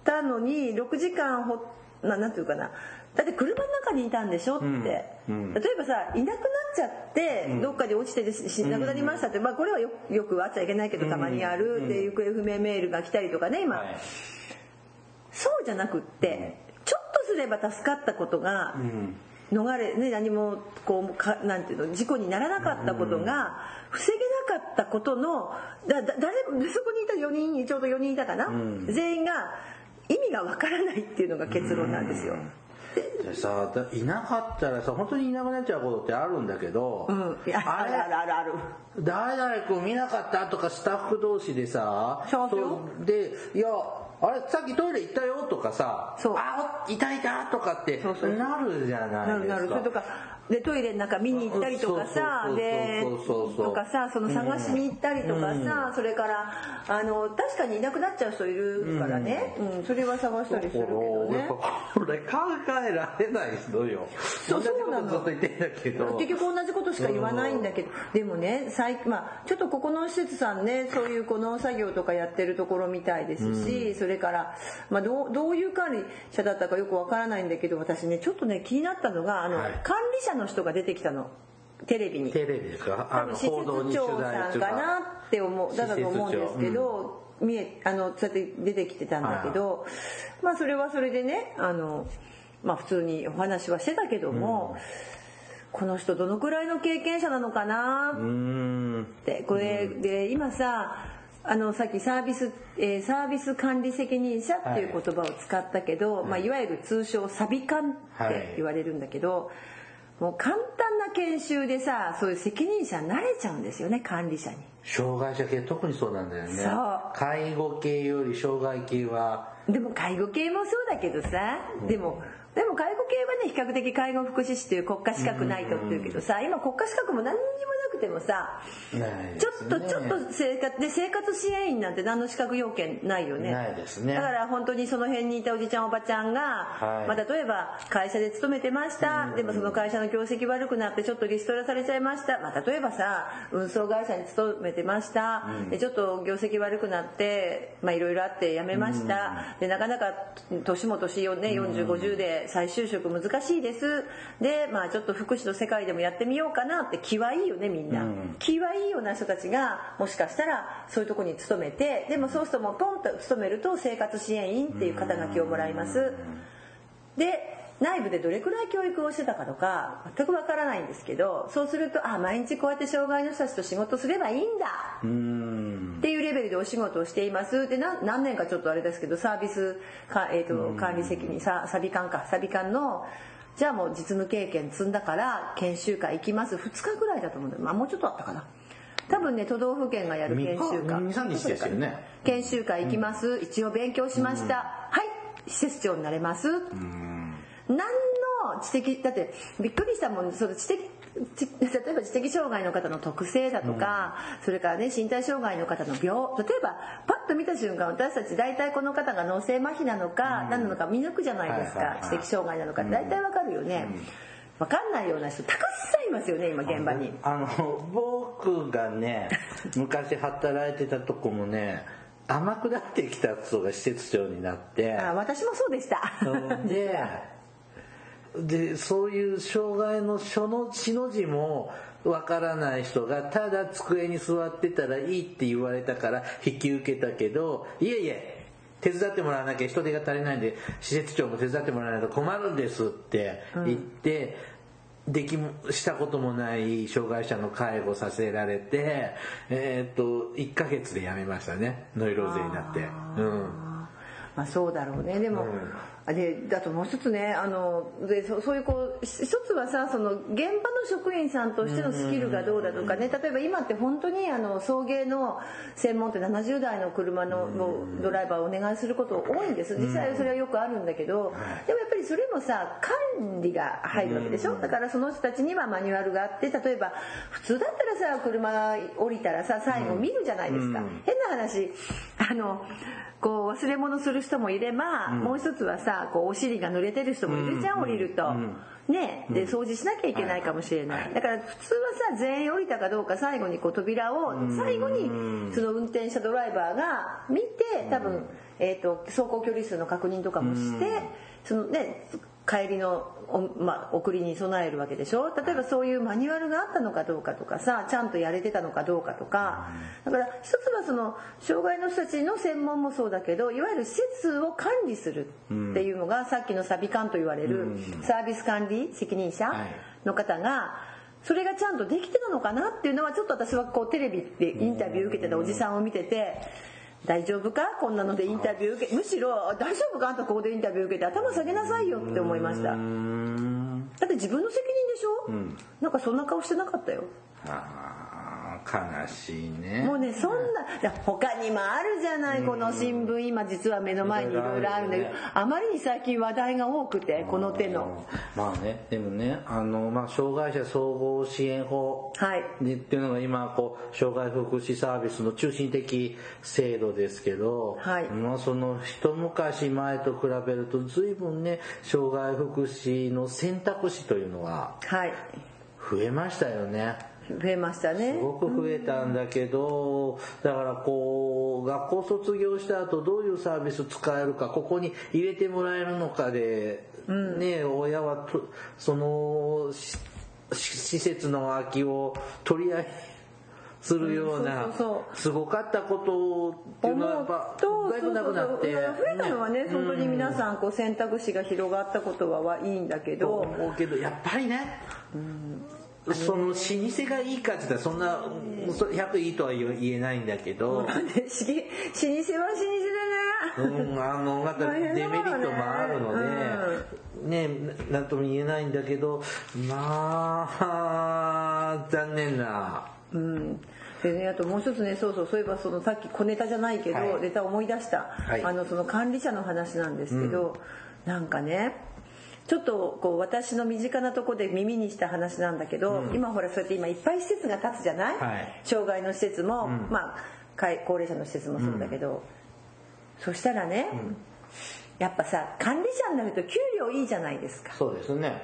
Speaker 2: たのに6時間ほななんていうかな。だって車の中にいたんでしょ？って、例えばさいなくなっちゃって、どっかで落ちてし亡くなりましたって、まあ、これはよよくあっちゃいけないけどたまにある、で行方不明メールが来たりとかね今、
Speaker 1: はい。
Speaker 2: そうじゃなくってちょっとすれば助かったことが逃れ、ね、何もこうかなんていうの事故にならなかったことが防げなかったことのだだ誰もそこにいた4人ちょうど4人いたかな、全員が意味がわからないっていうのが結論なんですよ。
Speaker 1: でさだいなかったらさ本当にいなくなっちゃうことってあるんだけど、
Speaker 2: うん、いやあるあるあるある。
Speaker 1: 誰々君見なかったとかスタッフ同士でさ
Speaker 2: そう。
Speaker 1: でいやあれさっきトイレ行ったよとかさあいたいたとかって
Speaker 2: そうそう。
Speaker 1: なるじゃな
Speaker 2: ないる
Speaker 1: ですか。
Speaker 2: なるそれとかでトイレの中見に行ったりとかさでとかさその探しに行ったりとかさ、それからあの確かにいなくなっちゃう人いるからね、うん。それは探したりするけどね。
Speaker 1: これ考えられないのよ。
Speaker 2: そうそうなの。
Speaker 1: ずっと言ってんだけど。
Speaker 2: 結局同じことしか言わないんだけど、でもね最、まあ、ちょっとここの施設さんねそういうこの作業とかやってるところみたいですし、それから、まあ、どうどういう管理者だったかよくわからないんだけど私ねちょっとね気になったのがあの、
Speaker 1: はい。
Speaker 2: 管理者の人が出てきたの。テレビに。
Speaker 1: テレビですか？あの
Speaker 2: 施設長さんかなって思うだだと思うんですけど、見えあのそうやって出てきてたんだけど、まあそれはそれでねあの、まあ、普通にお話はしてたけども、この人どのくらいの経験者なのかなって。これで今さあのさっきサービス、えーサービス管理責任者っていう言葉を使ったけど、い。まあ、いわゆる通称サビ管って言われるんだけど、もう簡単な研修でさそういう責任者になれちゃうんですよね管理者に。
Speaker 1: 障害者系特にそうなんだよね。
Speaker 2: そう。
Speaker 1: 介護系より障害系は。
Speaker 2: でも介護系もそうだけどさ、でもでも介護系はね比較的介護福祉士という国家資格ないとっていうけどさ今国家資格も何にもなくてもさ
Speaker 1: ない
Speaker 2: ちょっとちょっと生活で生活支援員なんて何の資格要件ないよね。
Speaker 1: ないですね。
Speaker 2: だから本当にその辺にいたおじちゃんおばちゃんが、
Speaker 1: はい。
Speaker 2: まあ、例えば会社で勤めてました、でもその会社の業績悪くなってちょっとリストラされちゃいました、まあ、例えばさ運送会社に勤めてました、でちょっと業績悪くなってまあいろいろあって辞めました、でなかなか年も年をね4050で再就職難しいです。でまあちょっと福祉の世界でもやってみようかなって気はいいよねみんな、気はいいような人たちがもしかしたらそういうとこに勤めてでもそうするともうポンと勤めると生活支援員っていう肩書きをもらいます。で内部でどれくらい教育をしてたかとか全くわからないんですけどそうするとあ毎日こうやって障害の人たちと仕事すればいいんだ。っていうレベルでお仕事をしています。でな何年かちょっとあれですけどサービスか、えー、と管理責任さサビ管か。サビ管のじゃあもう実務経験積んだから研修会行きます。2日ぐらいだと思うんだよ。まあもうちょっとあったかな。多分ね都道府県がやる研修会。
Speaker 1: 3日2 3日ですよね。
Speaker 2: 研修会行きます、一応勉強しました、はい。施設長になれます、何の知的だってびっくりしたもんその知的ち例えば知的障害の方の特性だとか、それからね身体障害の方の病例えばパッと見た瞬間私たち大体この方が脳性麻痺なのか何なのか見抜くじゃないですか、
Speaker 1: はいはいはい。
Speaker 2: 知的障害なのか大体わかるよね、わかんないような人たくさんいますよね今現場に。
Speaker 1: あの僕がね 昔働いてたとこもね甘くなってきた人が施設長になって。
Speaker 2: あ私もそうでした。
Speaker 1: で でそういう障害の書の字の字もわからない人がただ机に座ってたらいいって言われたから引き受けたけどいえいえ手伝ってもらわなきゃ人手が足りないんで施設長も手伝ってもらわないと困るんですって言って、できもしたこともない障害者の介護させられて、えーっと1ヶ月で辞めましたね。ノイローゼになって。うん。
Speaker 2: まあそうだろうね。でも、
Speaker 1: うん
Speaker 2: あでだともう一つねあのでそそういうこう一つはさその現場の職員さんとしてのスキルがどうだとかね例えば今って本当にあの送迎の専門って70台の車ののドライバーをお願いすること多いんです。実際それはよくあるんだけどでもやっぱりそれもさ管理が入るわけでしょ？だからその人たちにはマニュアルがあって例えば普通だったらさ車降りたらさ最後見るじゃないですか。変な話あのこう忘れ物する人もいれば、もう一つはさこうお尻が濡れてる人もいるじゃん、降りると。ね、で掃除しなきゃいけないかもしれない、だから普通はさ全員降りたかどうか最後にこう扉を最後にその運転者ドライバーが見て多分、えー、と走行距離数の確認とかもしてそのね帰りのお、まあ、送りに備えるわけでしょ？例えばそういうマニュアルがあったのかどうかとかさちゃんとやれてたのかどうかとか。だから一つはその障害の人たちの専門もそうだけどいわゆる施設を管理するっていうのがさっきのサビ管と言われるサービス管理責任者の方がそれがちゃんとできてたのかなっていうのはちょっと私はこうテレビでインタビュー受けてたおじさんを見てて大丈夫か？こんなのでインタビュー受けむしろ大丈夫か？あんたここでインタビュー受けて頭下げなさいよって思いました。だって自分の責任でしょ、うん、なんかそんな顔してなかったよ
Speaker 1: 悲しいね。
Speaker 2: もうねそんな他にもあるじゃないこの新聞。今実は目の前にいろいろあるんだけどあまりに最近話題が多くてこの手の。
Speaker 1: まあね。でもねあの、まあ、障害者総合支援法、はい、っていうのが今こう障害福祉サービスの中心的制度ですけど、はい、まあ、その一昔前と比べると随分ね障害福祉の選択肢というのは増えましたよね。
Speaker 2: 増えましたね。
Speaker 1: すごく増えたんだけど、だからこう学校卒業した後どういうサービス使えるかここに入れてもらえるのかで、うん、ね親はその施設の空きを取り合いするようなすごかったことっていうのはやっぱだいぶなくなって。増
Speaker 2: えたのはね、ね、本当に皆さんこう選択肢が広がったことはいいんだけど。
Speaker 1: 思うけどやっぱりね、うんその老舗がいいかって言ったらそんな100いいとは言えないんだけど、老舗は老舗
Speaker 2: だねうんあ
Speaker 1: のまたデメリットもあるので、ね。何とも言えないんだけどまあ残念な。
Speaker 2: うん。でね、あともう一つねそうそうそういえばそのさっき小ネタじゃないけど、はい、ネタ思い出した、はい、あのその管理者の話なんですけど、うん、なんかねちょっとこう私の身近なとこで耳にした話なんだけど、うん、今ほらそうやって今いっぱい施設が建つじゃない、はい、障害の施設も、うん、まあ高齢者の施設もそうだけど、うん、そしたらね、やっぱさ管理者になると給料いいじゃないですか。
Speaker 1: そうですね。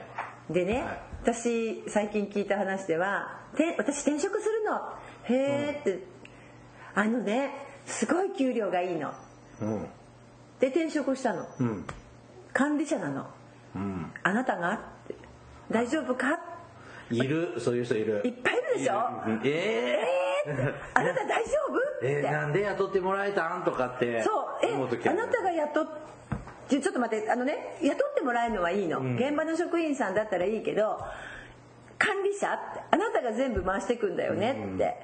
Speaker 2: でね、はい、私最近聞いた話ではて私転職するの。へえって、あのねすごい給料がいいの、で転職したの、管理者なのうん、あなたがって。大丈夫か？
Speaker 1: いる。そういう人いる。
Speaker 2: いっぱいいるでしょ？えー、えー、あなた大丈夫？
Speaker 1: えー、なんで雇ってもらえたん？とかって
Speaker 2: そう。えあなたが雇っちょっと待って。あのね雇ってもらえるのはいいの、うん、現場の職員さんだったらいいけど管理者って。あなたが全部回していくんだよねって、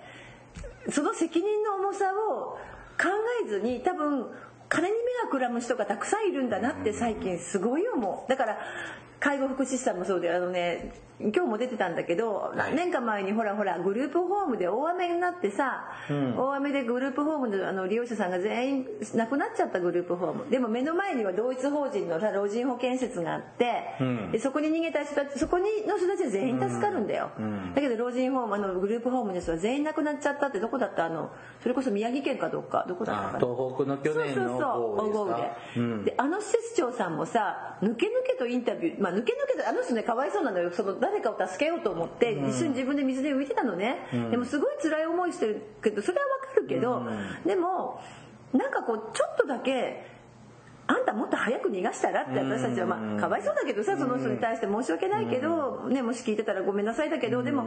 Speaker 2: うん、その責任の重さを考えずに多分金に目がくらむ人がたくさんいるんだなって最近すごい思う。だから介護福祉士さんもそうであのね今日も出てたんだけど、何年か前にほらほらグループホームで大雨になってさ、うん、大雨でグループホームのあの利用者さんが全員亡くなっちゃったグループホーム。でも目の前には同一法人のさ老人保健施設があって、うん、でそこに逃げた人たちそこにの人たちは全員助かるんだよ、うん、だけど老人ホームあのグループホームの人は全員亡くなっちゃったってどこだったあの。それこそ宮城県かどっかどこだったかな。
Speaker 1: 東北の去年の豪雨
Speaker 2: で,、であの施設長さんもさ抜け抜けとインタビューまあ抜け抜けとあの人ねかわいそうなのよ。その誰かを助けようと思って一緒に自分で水で浮いてたのね、でもすごい辛い思いしてるけどそれはわかるけど、でもなんかこうちょっとだけあんたもっと早く逃がしたらって私たちはまあかわいそうだけどさその人に対して申し訳ないけど、ね、もし聞いてたらごめんなさいだけどでも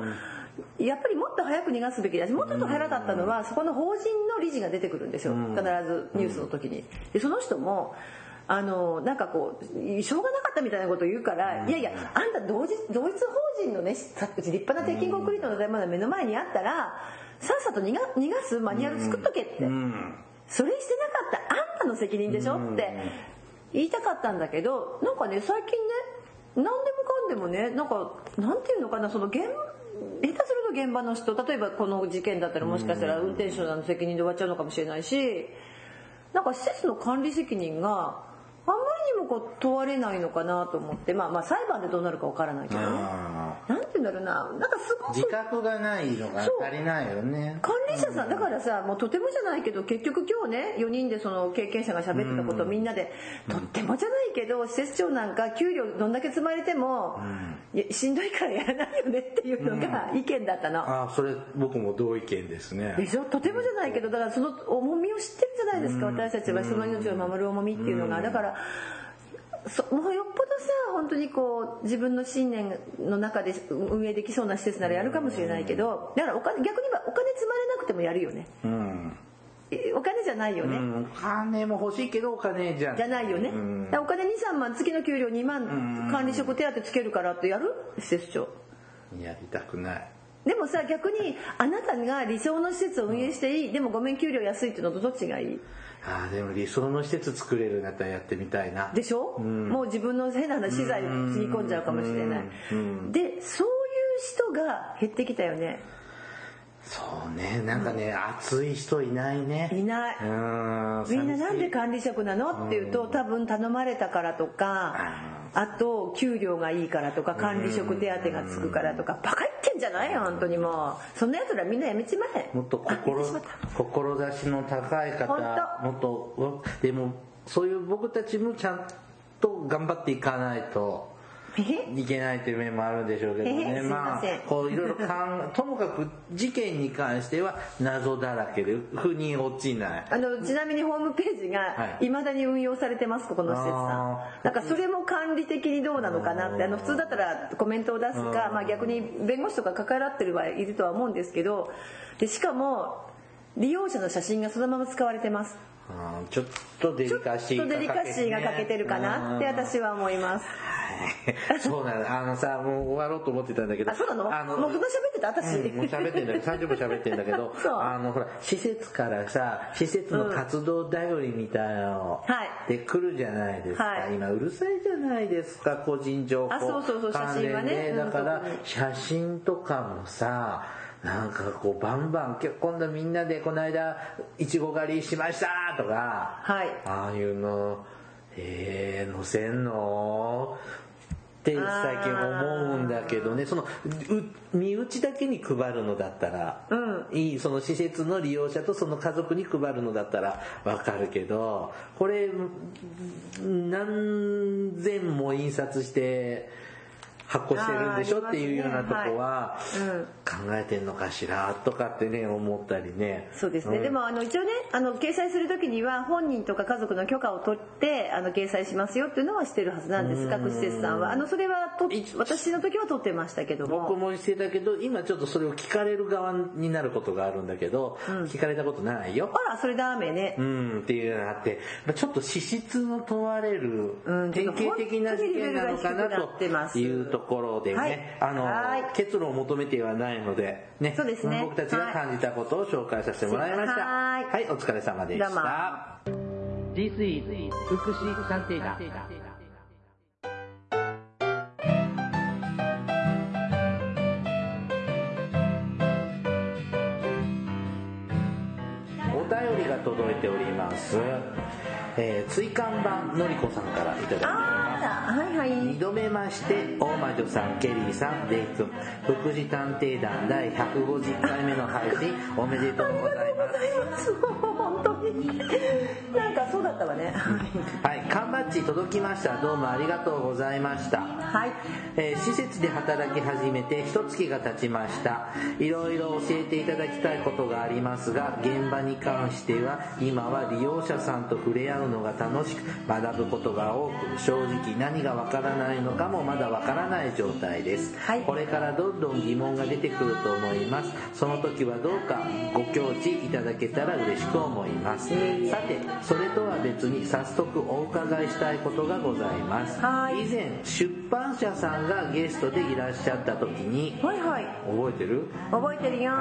Speaker 2: やっぱりもっと早く逃がすべきだ。しもうちょっと腹だったのはそこの法人の理事が出てくるんですよ。必ずニュースの時に。でその人もあのなんかこうしょうがなかったみたいなことを言うから、いやいやあんた同時同一法人のね立派な鉄筋コンクリートの建物が目の前にあったらさっさと逃が逃がすマニュアル作っとけって、それしてなかったあんたの責任でしょ？って言いたかったんだけどなんかね最近ね何でもかんでもねなんかなんていうのかなその現下手すると現場の人例えばこの事件だったらもしかしたら運転手の責任で終わっちゃうのかもしれないしなんか施設の管理責任がにもこう問われないのかなと思ってまあまあ裁判でどうなるかわからないけどね。なんて言うんだろうな。なんかすごく
Speaker 1: 自覚がないのが足りないよね。
Speaker 2: 管理者さんだからさもうとてもじゃないけど結局今日ね4人でその経験者が喋ってたことをみんなで、とってもじゃないけど施設長なんか給料どんだけ積まれても、しんどいからやらないよねっていうのが意見だったの、
Speaker 1: ああそれ僕も同意見ですね。
Speaker 2: でしょ？とてもじゃないけどだからその重みを知ってるじゃないですか、私たちはその命を守る重みっていうのが、だからそもうよっぽどさ本当にこう自分の信念の中で運営できそうな施設ならやるかもしれないけどだからお金逆に言えばお金積まれなくてもやるよね、うん、お金じゃないよね、う
Speaker 1: ん、お金も欲しいけどお金じゃ
Speaker 2: じゃないよね、うん、お金23万月の給料2万管理職手当つけるからってやる施設長。
Speaker 1: やりたくない。
Speaker 2: でもさ逆にあなたが理想の施設を運営していい。でもごめん給料安いってのとどっちがいい？
Speaker 1: ああでも理想の施設作れるんだったらやってみたいな。
Speaker 2: でしょ、もう自分の変な話資材つぎ込んじゃうかもしれない。でそういう人が減ってきたよね。
Speaker 1: そうね。なんかね、熱い人いないね。
Speaker 2: いない。
Speaker 1: うん。
Speaker 2: みんななんで管理職なの？っていうと多分頼まれたからとかあと給料がいいからとか管理職手当がつくからとかバカ言ってんじゃないよ本当にもう。そんな奴らみんなやめちまえ。
Speaker 1: もっと心志の高い方
Speaker 2: 本
Speaker 1: もっとでもそういう僕たちもちゃんと頑張っていかないと。
Speaker 2: え
Speaker 1: いけないという面もあるんでしょうけど
Speaker 2: え？
Speaker 1: ね
Speaker 2: ま
Speaker 1: あこういろいろかん ともかく事件に関しては謎だらけで腑に落ちない
Speaker 2: あのちなみにホームページが
Speaker 1: はい。
Speaker 2: いまだに運用されてますここの施設さん。
Speaker 1: あ
Speaker 2: だからそれも管理的にどうなのかなってあの普通だったらコメントを出すか、まあ、逆に弁護士とか関わってるはいるとは思うんですけどでしかも利用者の写真がそのまま使われてます。
Speaker 1: うんちょっとデリ
Speaker 2: ちょっ
Speaker 1: カシー
Speaker 2: とデリカシーが欠けてるかなって私は思います。
Speaker 1: はい。そうなのあのさもう終わろうと思ってたんだけど。
Speaker 2: あそうなの？
Speaker 1: あの
Speaker 2: もうそんな喋ってた？私、
Speaker 1: うんもう喋ってんだけど30分喋ってんだけど。あのほら施設からさ施設の活動頼りみたいなの、
Speaker 2: はい。
Speaker 1: で来るじゃないですか、
Speaker 2: はい。
Speaker 1: 今うるさいじゃないですか個人情報。
Speaker 2: あそうそうそう写真はね。
Speaker 1: だから写真とかもさなんかこうバンバン今日今度みんなでこの間いちご狩りしましたとか、
Speaker 2: はい。
Speaker 1: ああいうのえー、載せんの？って最近思うんだけどね。そのう身内だけに配るのだったら、いいその施設の利用者とその家族に配るのだったらわかるけどこれ何千も印刷して発行してるんでしょっていうようなとこは考えてんのかしらとかってね思ったりね
Speaker 2: そうですね、
Speaker 1: ん
Speaker 2: でもあの一応ねあの掲載する時には本人とか家族の許可を取ってあの掲載しますよっていうのはしてるはずなんです。各施設さんは。あのそれはと私の時は取ってましたけども。
Speaker 1: 僕もしてたけど今ちょっとそれを聞かれる側になることがあるんだけど、聞かれたことないよ。
Speaker 2: あらそれダメね。
Speaker 1: うんっていうのがあってまあちょっと資質の問われる
Speaker 2: うん
Speaker 1: 典型的な事件なのかなというところでね、
Speaker 2: はい。
Speaker 1: あの
Speaker 2: はい。
Speaker 1: 結論を求めてはないのでね
Speaker 2: そうですね。
Speaker 1: 僕たちが感じたことを紹介させてもらいました。
Speaker 2: はい。
Speaker 1: はいお疲れ様でした。
Speaker 3: This is 福祉探偵団。
Speaker 1: お便りが届いております、えー、追加版のりこさんからいただいておりま
Speaker 2: はいはい。
Speaker 1: 二度目まして大魔女さんケリーさんデイ君福祉探偵団第150回目の配信おめでとうございます。
Speaker 2: 本当に。なんかそうだったわね。
Speaker 1: はい缶バッジ届きました。どうもありがとうございました。
Speaker 2: はい。
Speaker 1: えー施設で働き始めて一月が経ちました。いろいろ教えていただきたいことがありますが現場に関しては今は利用者さんと触れ合うのが楽しく学ぶことが多く正直何がわからないのかもまだわからない状態です、
Speaker 2: はい
Speaker 1: これからどんどん疑問が出てくると思いますその時はどうかご教示いただけたら嬉しく思いますさてそれとは別に早速お伺いしたいことがございます以前出版社さんがゲストでいらっしゃった時に
Speaker 2: はいはい。
Speaker 1: 覚えてる？
Speaker 2: 覚えてるよ。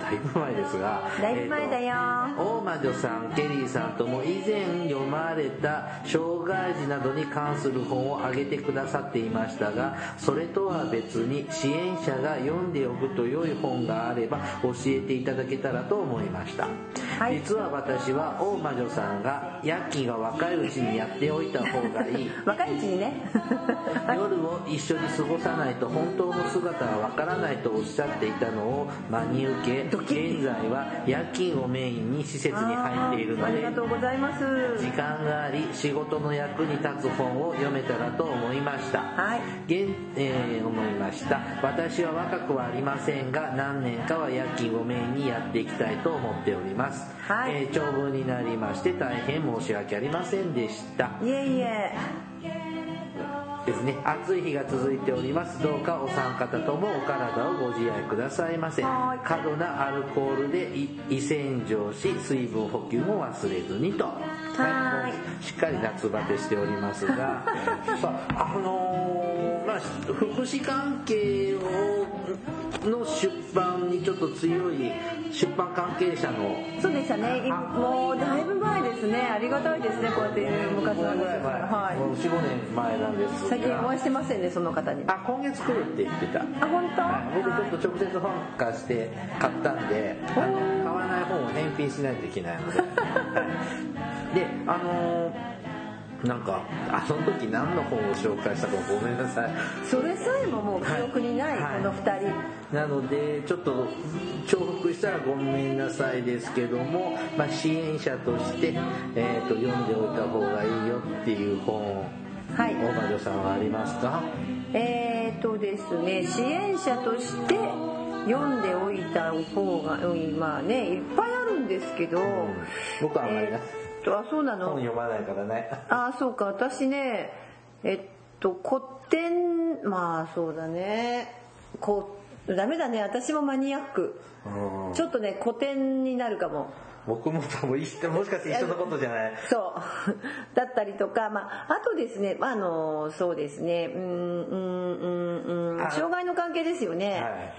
Speaker 1: だいぶ前ですが
Speaker 2: だいぶ前だよ。
Speaker 1: えーと大魔女さんケリーさんとも以前読まれた障害児などに関する本を挙げてくださっていましたがそれとは別に支援者が読んでおくと良い本があれば教えていただけたらと思いました、
Speaker 2: はい。
Speaker 1: 実は私は大魔女さんが夜勤が若いうちにやっておいた方がいい。
Speaker 2: 若いうちにね。
Speaker 1: 夜を一緒に過ごさないと本当の姿がわからないとおっしゃっていたのを真に受け現在は夜勤をメインに施設に入っているので
Speaker 2: ありがとうございます。
Speaker 1: 時間があり仕事の役に立つ本を読めたらと思いました。
Speaker 2: はい。
Speaker 1: 現、えー思いました。私は若くはありませんが何年かは夜勤をメインにやっていきたいと思っております、
Speaker 2: はい。
Speaker 1: えー長文になりまして大変申し訳ありませんでした。
Speaker 2: いえいえ
Speaker 1: ですね。暑い日が続いております。どうかお三方ともお体をご自愛くださいませ。
Speaker 2: はい。
Speaker 1: 過度なアルコールでい胃洗浄し水分補給も忘れずにと。
Speaker 2: はい。
Speaker 1: しっかり夏バテしておりますが。さあのーまああ福祉関係をの出版にちょっと強い出版関係者の
Speaker 2: そうでしたね。いもうだいぶ前ですね。ありがたいですねこうやって昔の
Speaker 1: ぐらい。前、
Speaker 2: は
Speaker 1: もう45年前なんです
Speaker 2: 最近お会いしてませんねその方に。
Speaker 1: あ今月来るって言ってた。
Speaker 2: あ本当？
Speaker 1: はい。僕ちょっと直接本貸して買ったんであの買わない本を返品しないといけないので、はい、であのーなんかあの時何の本を紹介したかごめんなさい。
Speaker 2: それさえももう記憶にない、
Speaker 1: はい。
Speaker 2: この二人。
Speaker 1: なのでちょっと重複したらごめんなさいですけども、まあ、支援者として、えー、と読んでおいた方がいいよっていう本
Speaker 2: はい。
Speaker 1: 大魔女さんはありますか？
Speaker 2: えーとですね支援者として読んでおいた方がうんまあねいっぱいあるんですけど、
Speaker 1: 僕はあんまりな。
Speaker 2: えーっとあそうなの？
Speaker 1: 本読まないからね。
Speaker 2: あそうか。私ねえっと古典まあそうだね。こダメだね。私もマニアック。
Speaker 1: うん。
Speaker 2: ちょっとね古典になるかも。
Speaker 1: 僕も多分一緒もしかして一緒のことじゃない？
Speaker 2: そう。だったりとか、まあ、あとですね、まあ、あのそうですね。うんうんうんうん。
Speaker 1: あ。
Speaker 2: 障害の関係ですよね、
Speaker 1: はい。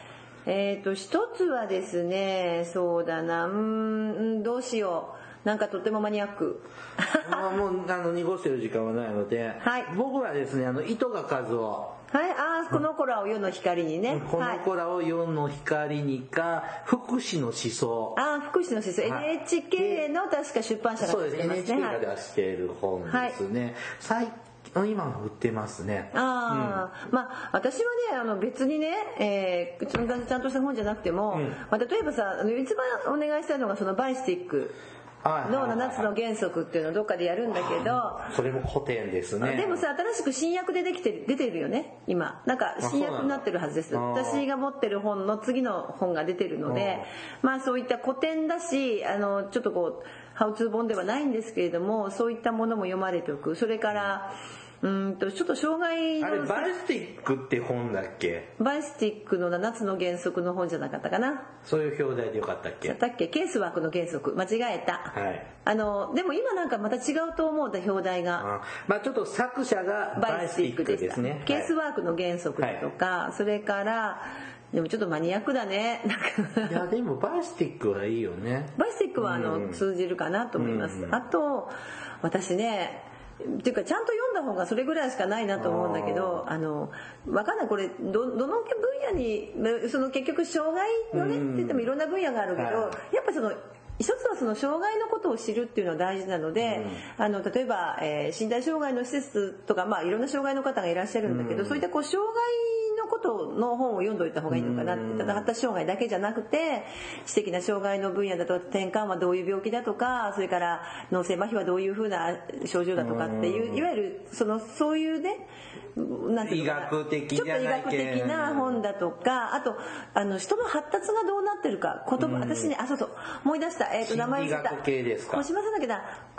Speaker 2: えっ、と一つはですねそうだな。うんどうしようなんかとてもマニアック。
Speaker 1: まあもうあの濁してる時間はないので、
Speaker 2: はい。
Speaker 1: 僕はですねあの糸が数を。
Speaker 2: はい。ああこの子らを世の光にね。
Speaker 1: こ
Speaker 2: はい。
Speaker 1: の子らを世の光にか福祉の思想。
Speaker 2: ああ福祉の先生、
Speaker 1: はい。
Speaker 2: NHK の確か出版社が
Speaker 1: そうです。
Speaker 2: 出てますね
Speaker 1: NHK
Speaker 2: はい
Speaker 1: が出している本ですね、最今も売ってますね。
Speaker 2: ああ、まあ私はねあの別にね、えー、うちのちゃんとした本じゃなくても、
Speaker 1: うん。
Speaker 2: まあ、例えばさ一番お願いしたいのがそのバイスティックの7つの原則っていうのをどっかでやるんだけど、
Speaker 1: それも古典ですね。
Speaker 2: でもさ新しく新訳でできてる出てるよね今。なんか新訳になってるはずです。私が持ってる本の次の本が出てるのでまあそういった古典だしあのちょっとこうハウツー本ではないんですけれどもそういったものも読まれておく。それからうーんとちょっと障害の
Speaker 1: あれバイスティックって本だっけ？
Speaker 2: バイスティックの7つの原則の本じゃなかったかな。
Speaker 1: そういう表題でよかったっけ？
Speaker 2: だったっけ？ケースワークの原則。間違えた、
Speaker 1: はい。
Speaker 2: あのでも今なんかまた違うと思う表題が。
Speaker 1: あまあちょっと作者がバ
Speaker 2: バイスティッ
Speaker 1: ク
Speaker 2: クで
Speaker 1: すね
Speaker 2: ケースワークの原則だとか、それからでもちょっとマニアックだね。
Speaker 1: いやでもバイスティックはいいよね。
Speaker 2: バイスティックはあの、通じるかなと思います、
Speaker 1: うん。
Speaker 2: あと私ねっていうかちゃんと読んだ方がそれぐらいしかないなと思うんだけどあのわかんないこれどどの分野にその結局障害のね、
Speaker 1: うん
Speaker 2: って言ってもいろんな分野があるけど、
Speaker 1: はい。
Speaker 2: やっぱその一つはその障害のことを知るっていうのは大事なので、あの例えば、えー身体障害の施設とか、まあ、いろんな障害の方がいらっしゃるんだけど、そういったこう障害のことの本を読んどいた方がいいのかなって、ただ発達障害だけじゃなくて知的な障害の分野だと転換はどういう病気だとかそれから脳性麻痺はどういうふうな症状だとかっていういわゆるそのそういうねなんていうのかな。
Speaker 1: 医学的
Speaker 2: ちょっと医学的な本だとかあとあの人の発達がどうなってるか。言葉私ねあそうそう。思い出した、えー、と名前忘れた。
Speaker 1: 系ですか？
Speaker 2: 小島さんだけど、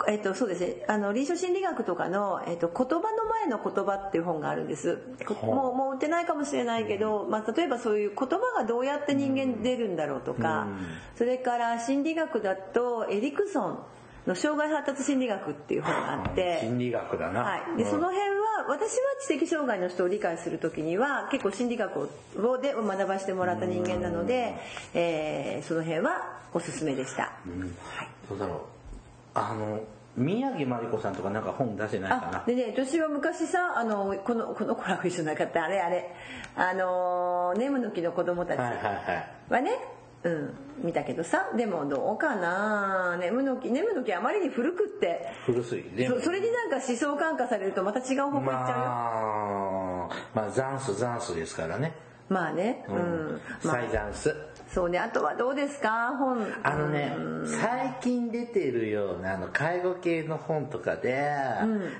Speaker 2: えー、とそうですね。あの臨床心理学とかの、えー、と言葉の前の言葉っていう本があるんです。もうもう売ってないかもしれないけど、まあ、例えばそういう言葉がどうやって人間に出るんだろうとか、それから心理学だとエリクソンの障害発達心理学っていう本があって。
Speaker 1: 心理学だな、
Speaker 2: はい、で
Speaker 1: うん。
Speaker 2: その辺は私は知的障害の人を理解する時には結構心理学をで学ばせてもらった人間なので、えーその辺はおすすめでした、
Speaker 1: どうだろう。あの宮城真理子さんとかなんか本出してないかな？
Speaker 2: あでね私は昔さあのこのこの子らは一緒なかった。あれあれ。あのネムの木の子供たち
Speaker 1: はいはいはい。
Speaker 2: はねうん。見たけどさ。でもどうかな。ネムの木ネムの木あまりに古くって。
Speaker 1: 古すぎでも。
Speaker 2: そそれになんか思想感化されるとまた違う方向行っちゃうよ、
Speaker 1: まあまあ残数残数ですからね。
Speaker 2: まあね。うん、まあ。
Speaker 1: 再残数
Speaker 2: そうね。あとはどうですか？本。
Speaker 1: あのね最近出てるようなあの介護系の本とかで、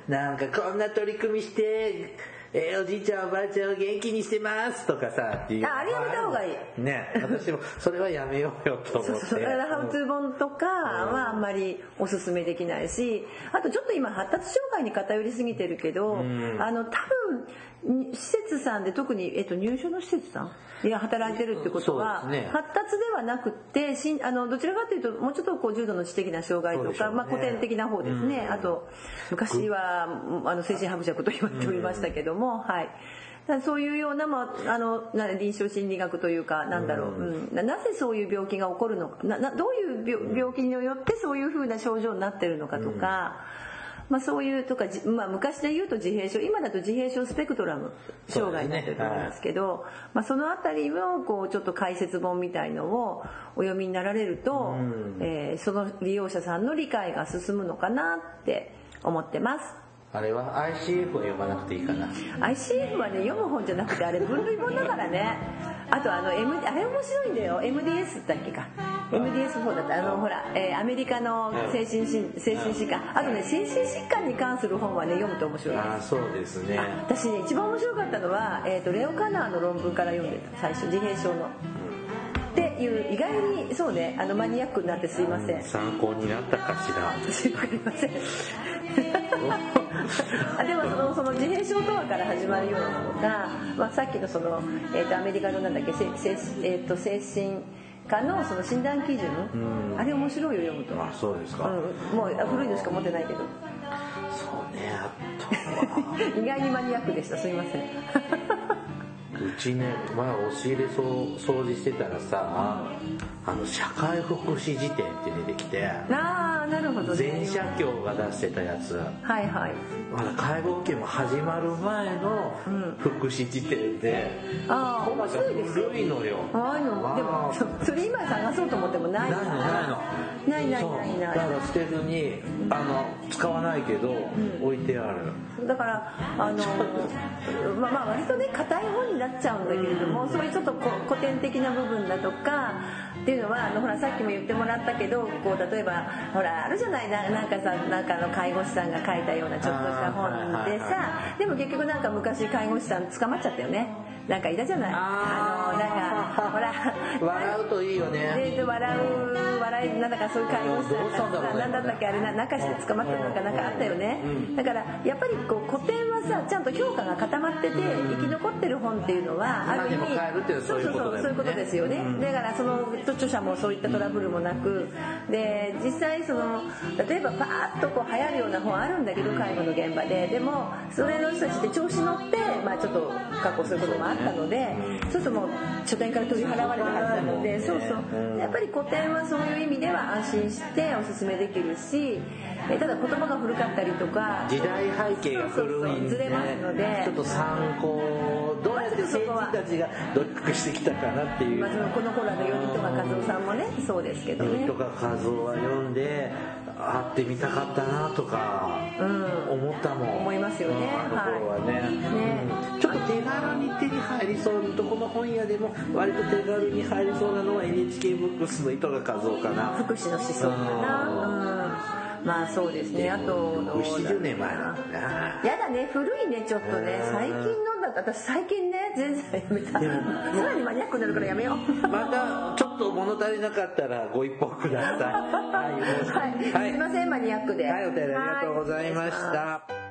Speaker 1: なんかこんな取り組みして、えーおじいちゃんおばあちゃんを元気にしてますとかさっていう
Speaker 2: ああれやめた方がいい。
Speaker 1: ね。私もそれはやめようよと思って。
Speaker 2: そうそうだからハウツー本とかはあんまりおすすめできないしあとちょっと今発達障害に偏りすぎてるけど、あの多分に施設さんで特に、えっと、入所の施設さんいや働いてるってことは、
Speaker 1: ね。
Speaker 2: 発達ではなくってしんあのどちらかというともうちょっとこう重度の知的な障害とか、
Speaker 1: ね。
Speaker 2: まあ、古典的な方ですね、あと昔はあの精神伯爵と言われておりましたけども、はい。そういうような、まあ、あのな臨床心理学というかなんだろう、うん。ななぜそういう病気が起こるのか。ななどういう病病気によってそういうふうな症状になってるのかとか。まあ、そういうとか、じまあ、昔で言うと自閉症今だと自閉症スペクトラム障害になってると思うんですけどまあ、そのあたりをこうちょっと解説本みたいのをお読みになられると、えーその利用者さんの理解が進むのかなって思ってます。
Speaker 1: あれは ICF は読まなくていいかな。
Speaker 2: ICF はね読む本じゃなくてあれ分類本だからね。あとあの、M、あれ面白いんだよ。MDS だっけか MDS4 だった。あのほら、えーアメリカの精神し精神疾患。あとね精神疾患に関する本はね読むと面白い。です
Speaker 1: ああそうですね。
Speaker 2: 私ね一番面白かったのは、えー、とレオ・カナーの論文から読んでた。最初自閉症の。っていう意外にそうねあのマニアックになってすいません。
Speaker 1: 参考になったかしら。
Speaker 2: すいません。あでもそのその自閉症とはから始まるようなものが、まあ、さっきのその、えー、とアメリカのなんだっけせせ、えー、と精神科のその診断基準、あれ面白いよ読むと、
Speaker 1: あそうですか、
Speaker 2: うん、もうあ古いのしか持ってないけど。
Speaker 1: そうねあとは。
Speaker 2: 意外にマニアックでした。すいません
Speaker 1: うちね前押し入れそう掃除してたらさあの社会福祉辞典って出てきて
Speaker 2: ああなるほどね。
Speaker 1: 全社協が出してたやつ。
Speaker 2: はいはい。
Speaker 1: まだ介護保険も始まる前の福祉辞典で、
Speaker 2: ああ面白いですよ。
Speaker 1: 古いの？よ
Speaker 2: ああのでもそそれ今探そうと思ってもない
Speaker 1: ないのないの。
Speaker 2: ないないないない。
Speaker 1: だから捨てずにあの使わないけど、置いてある。
Speaker 2: だからあのまあまあ割とね硬い本になっちゃうんだけれども、そういうちょっと古典的な部分だとかっていうのはあのほらさっきも言ってもらったけどこう例えばほらあるじゃない？ななんかさなんかあの介護士さんが書いたようなちょっとした本でさでも結局なんか昔介護士さん捕まっちゃったよねなんかいたじゃない？あのなんかほら
Speaker 1: 笑うといいよね。
Speaker 2: でで笑う笑いなんだかそういう介護士さん
Speaker 1: どうしたんだろうね
Speaker 2: がなんだったっけあれな中して捕まってるのかなんかあったよね。だからやっぱりこう古典はさちゃんと評価が固まってて生き残ってる本っていうのはある意味
Speaker 1: 今でも買えるっていうそういう
Speaker 2: そういうことですよね。だからその著者もそういったトラブルもなくで実際その例えばパーッとこう流行るような本あるんだけど介護の現場で。でもそれの人たちって調子乗ってまあちょっと過去そういうこともあったのでそうするともう書店から取り払われたはずなのでそうそう。やっぱり古典はそういう意味では安心しておすすめできるしえただ言葉が古かったりとか
Speaker 1: 時代背景が古いんで
Speaker 2: ずれますので。
Speaker 1: ちょっと参考どうやって先人たちが努力してきたかなっていう。
Speaker 2: まあ、そのこの頃の頼朝和夫さんもねそうですけどね。
Speaker 1: とか和夫は読んで会ってみたかったなとか思ったもん、
Speaker 2: 思いますよね。
Speaker 1: うん。あの頃はね,、
Speaker 2: ね。
Speaker 1: うんちょっと手軽に手に入りそうどこの本屋でも割と手軽に入りそうなのは NHK ブックスの糸賀和夫かな。
Speaker 2: 福祉の思想かな。うん。まあそうですね。あとどうだろう
Speaker 1: 70年前だも
Speaker 2: やだね。古いねちょっとね。最近のだって私最近ね全然やめた。さらにマニアックになるからやめよう。
Speaker 1: またちょっと物足りなかったらご一報ください。はい。
Speaker 2: はい、すいませんマニアックで。
Speaker 1: はい、お便りありがとうございまし
Speaker 2: は
Speaker 1: た。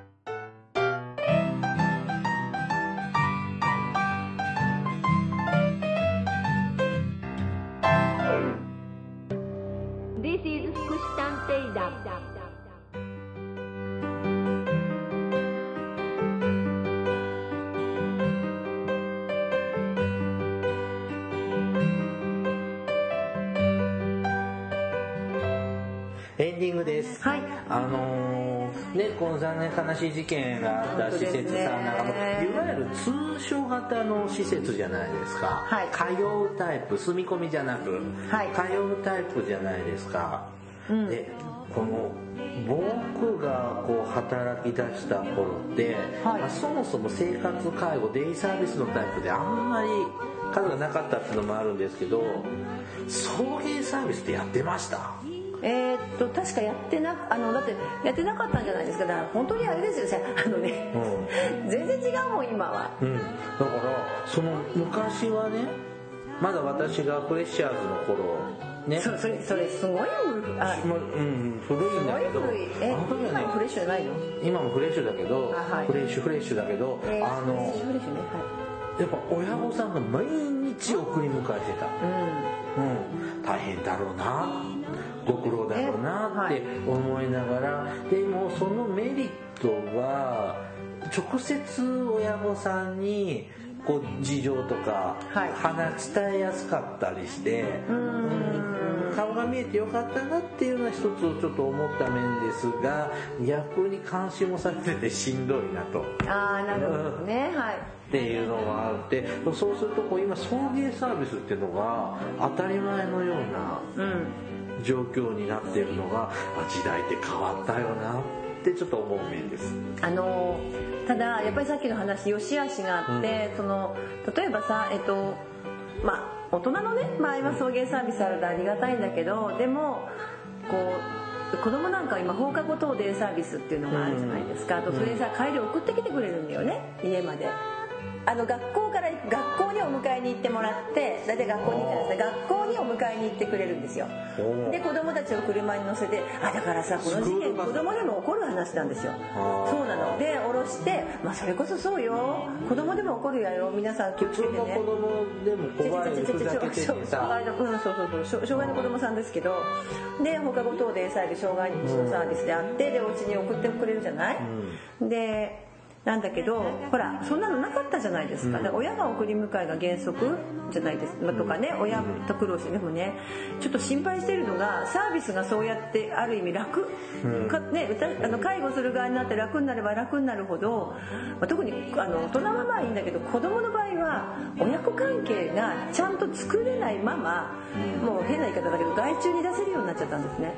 Speaker 4: 探偵団。
Speaker 1: エンディングです。
Speaker 2: はい
Speaker 1: あのーね、この残念悲しい事件があった施設さんなんかも、いわゆる通所型の施設じゃないですか。
Speaker 2: はい
Speaker 1: 通うタイプ、住み込みじゃなく、
Speaker 2: はい
Speaker 1: 通うタイプじゃないですか。で、この、僕がこう働き出した頃って、
Speaker 2: はい。
Speaker 1: まあそもそも生活介護デイサービスのタイプであんまり数がなかったっていうのもあるんですけど送迎サービスってやってました？
Speaker 2: えーっと確かやってなあのだってやってなかったんじゃないですか。だから本当にあれですよね。あのね、全然違うもん今は。
Speaker 1: うん、だからその昔はねまだ私がフレッシャーズの頃ね。
Speaker 2: そそれそれすごい古いあ
Speaker 1: まうん、古いんだけど。
Speaker 2: え
Speaker 1: あの時はね。
Speaker 2: 今もフレッシュじゃないの？
Speaker 1: 今もフレッシュだけど、
Speaker 2: あはい。
Speaker 1: フレッシュフレッシュだけど、
Speaker 2: えー
Speaker 1: あのやっぱ親御さんが毎日送り迎えてた、
Speaker 2: はい
Speaker 1: うん、大変だろうな。ご苦労だろうなって思いながら、でもそのメリットは直接親御さんにこう事情とか
Speaker 2: はい。
Speaker 1: 話伝えやすかったりして、うん。顔が見えてよかったなっていうのは一つちょっと思った面ですが逆に監視もされててしんどいなと。
Speaker 2: ああなるほどね。はい。
Speaker 1: っていうのがあってそうするとこう今送迎サービスっていうのが当たり前のような
Speaker 2: うん。
Speaker 1: 状況になってるのがあ時代って変わったよなってちょっと思う面です。
Speaker 2: あのただやっぱりさっきの話良し悪しがあって、その例えばさえっとまあ大人のね場合は送迎サービスあるとありがたいんだけどでもこう子供なんかは今放課後等デイサービスっていうのがあるじゃないですか、あとそれでさ帰り送ってきてくれるんだよね家まで。あの学校から学校にお迎えに行ってもらって大体学校に行ってないですね学校にお迎えに行ってくれるんですよ。
Speaker 1: お
Speaker 2: で子供たちを車に乗せてあだからさこの事件子供でも起こる話なんですよ。そうなの。で降ろしてまあそれこそそうよ。子供でも起こるやよ皆さん気を
Speaker 1: 普
Speaker 2: つけてね。
Speaker 1: 子供でも怖いふざけてて
Speaker 2: 障
Speaker 1: さ
Speaker 2: 害のうんそうそうそう障害の子供さんですけどで放課後等デイサービス障害のサービスであってでお家に送ってくれるじゃない、でなんだけどほらそんなのなかったじゃないですか,、だから親が送り迎えが原則じゃないです。かとかね親と苦労してでもねちょっと心配してるのがサービスがそうやってある意味楽、かね、歌あの介護する側になって楽になれば楽になるほど、まあ、特にあの大人はまあいいんだけど子供の場合は親子関係がちゃんと作れないままもう変な言い方だけど外注に出せるようになっちゃったんですね。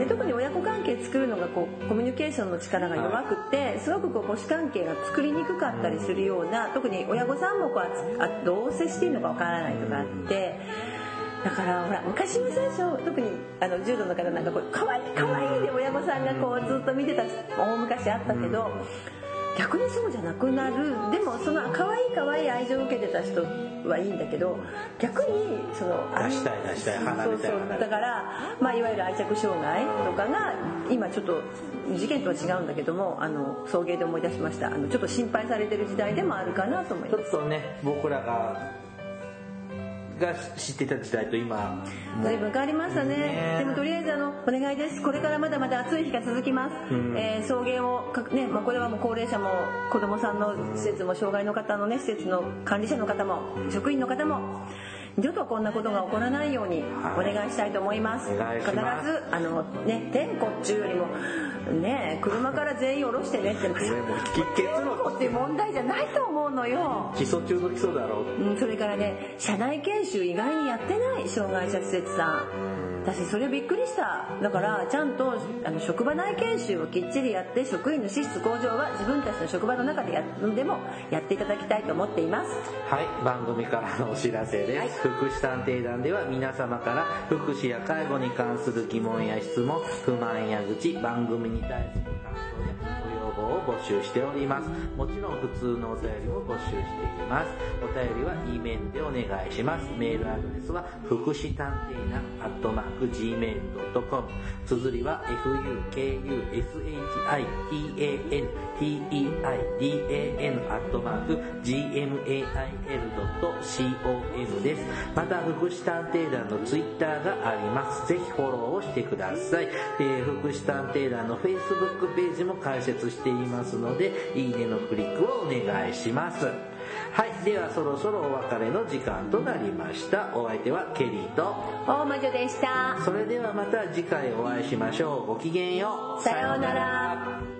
Speaker 2: で特に親子関係作るのがこうコミュニケーションの力が弱くてすごくこう母子関係が作りにくかったりするような特に親御さんもこうあどう接していいのかわからないとかあって。だからほら昔は最初特にあの柔道の方なんかこう可愛い可愛いで親御さんがこうずっと見てた大昔あったけど逆にそうじゃなくなる。でもその可愛い可愛い愛情を受けてた人はいいんだけど逆にその
Speaker 1: 出したい出したい離れたい
Speaker 2: だから、まあ、いわゆる愛着障害とかが今ちょっと事件とは違うんだけどもあの送迎で思い出しました。あのちょっと心配されてる時代でもあるかなと思い
Speaker 1: ちょ
Speaker 2: ます
Speaker 1: っとね僕らがが知ってた時代と今
Speaker 2: 随分変わりましたね。
Speaker 1: ね。
Speaker 2: でもとりあえずあのお願いです。これからまだまだ暑い日が続きます、えー送迎をかね、まあ、これはもう高齢者も子どもさんの施設も障害の方のね施設の管理者の方も職員の方も二度とこんなことが起こらないようにお願いしたいと思います,、
Speaker 1: お願い
Speaker 2: 必ずあのね天候っちゅうよりもね車から全員降ろしてねって。
Speaker 1: もう結論
Speaker 2: って問題じゃないと思うのよ。
Speaker 1: 基礎中の基礎だろう。
Speaker 2: うん、それからね社内研修意外にやってない障害者施設さん私それびっくりしただからちゃんとあの職場内研修をきっちりやって職員の資質向上は自分たちの職場の中でやでもやっていただきたいと思っています。
Speaker 1: はい番組からのお知らせです、
Speaker 2: はい。
Speaker 1: 福祉探偵団では皆様から福祉や介護に関する疑問や質問不満や愚痴番組に対する感想やを募集しております。もちろん普通のお便りも募集しています。お便りは E メールでお願いします。メールアドレスは福祉探偵団アットマーク Gmail.com 綴りは fukushitanteidan アットマーク gmail.com です。また福祉探偵団のツイッターがあります。ぜひフォローをしてください、えー福祉探偵団の Facebook ページも開設していますのでいいねのクリックをお願いします。はいではそろそろお別れの時間となりました。お相手はケリーと
Speaker 2: 大魔女でした。
Speaker 1: それではまた次回お会いしましょう。ごきげんよう。
Speaker 2: さようなら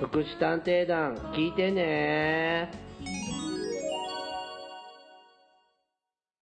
Speaker 3: 福祉探偵団聞いてね。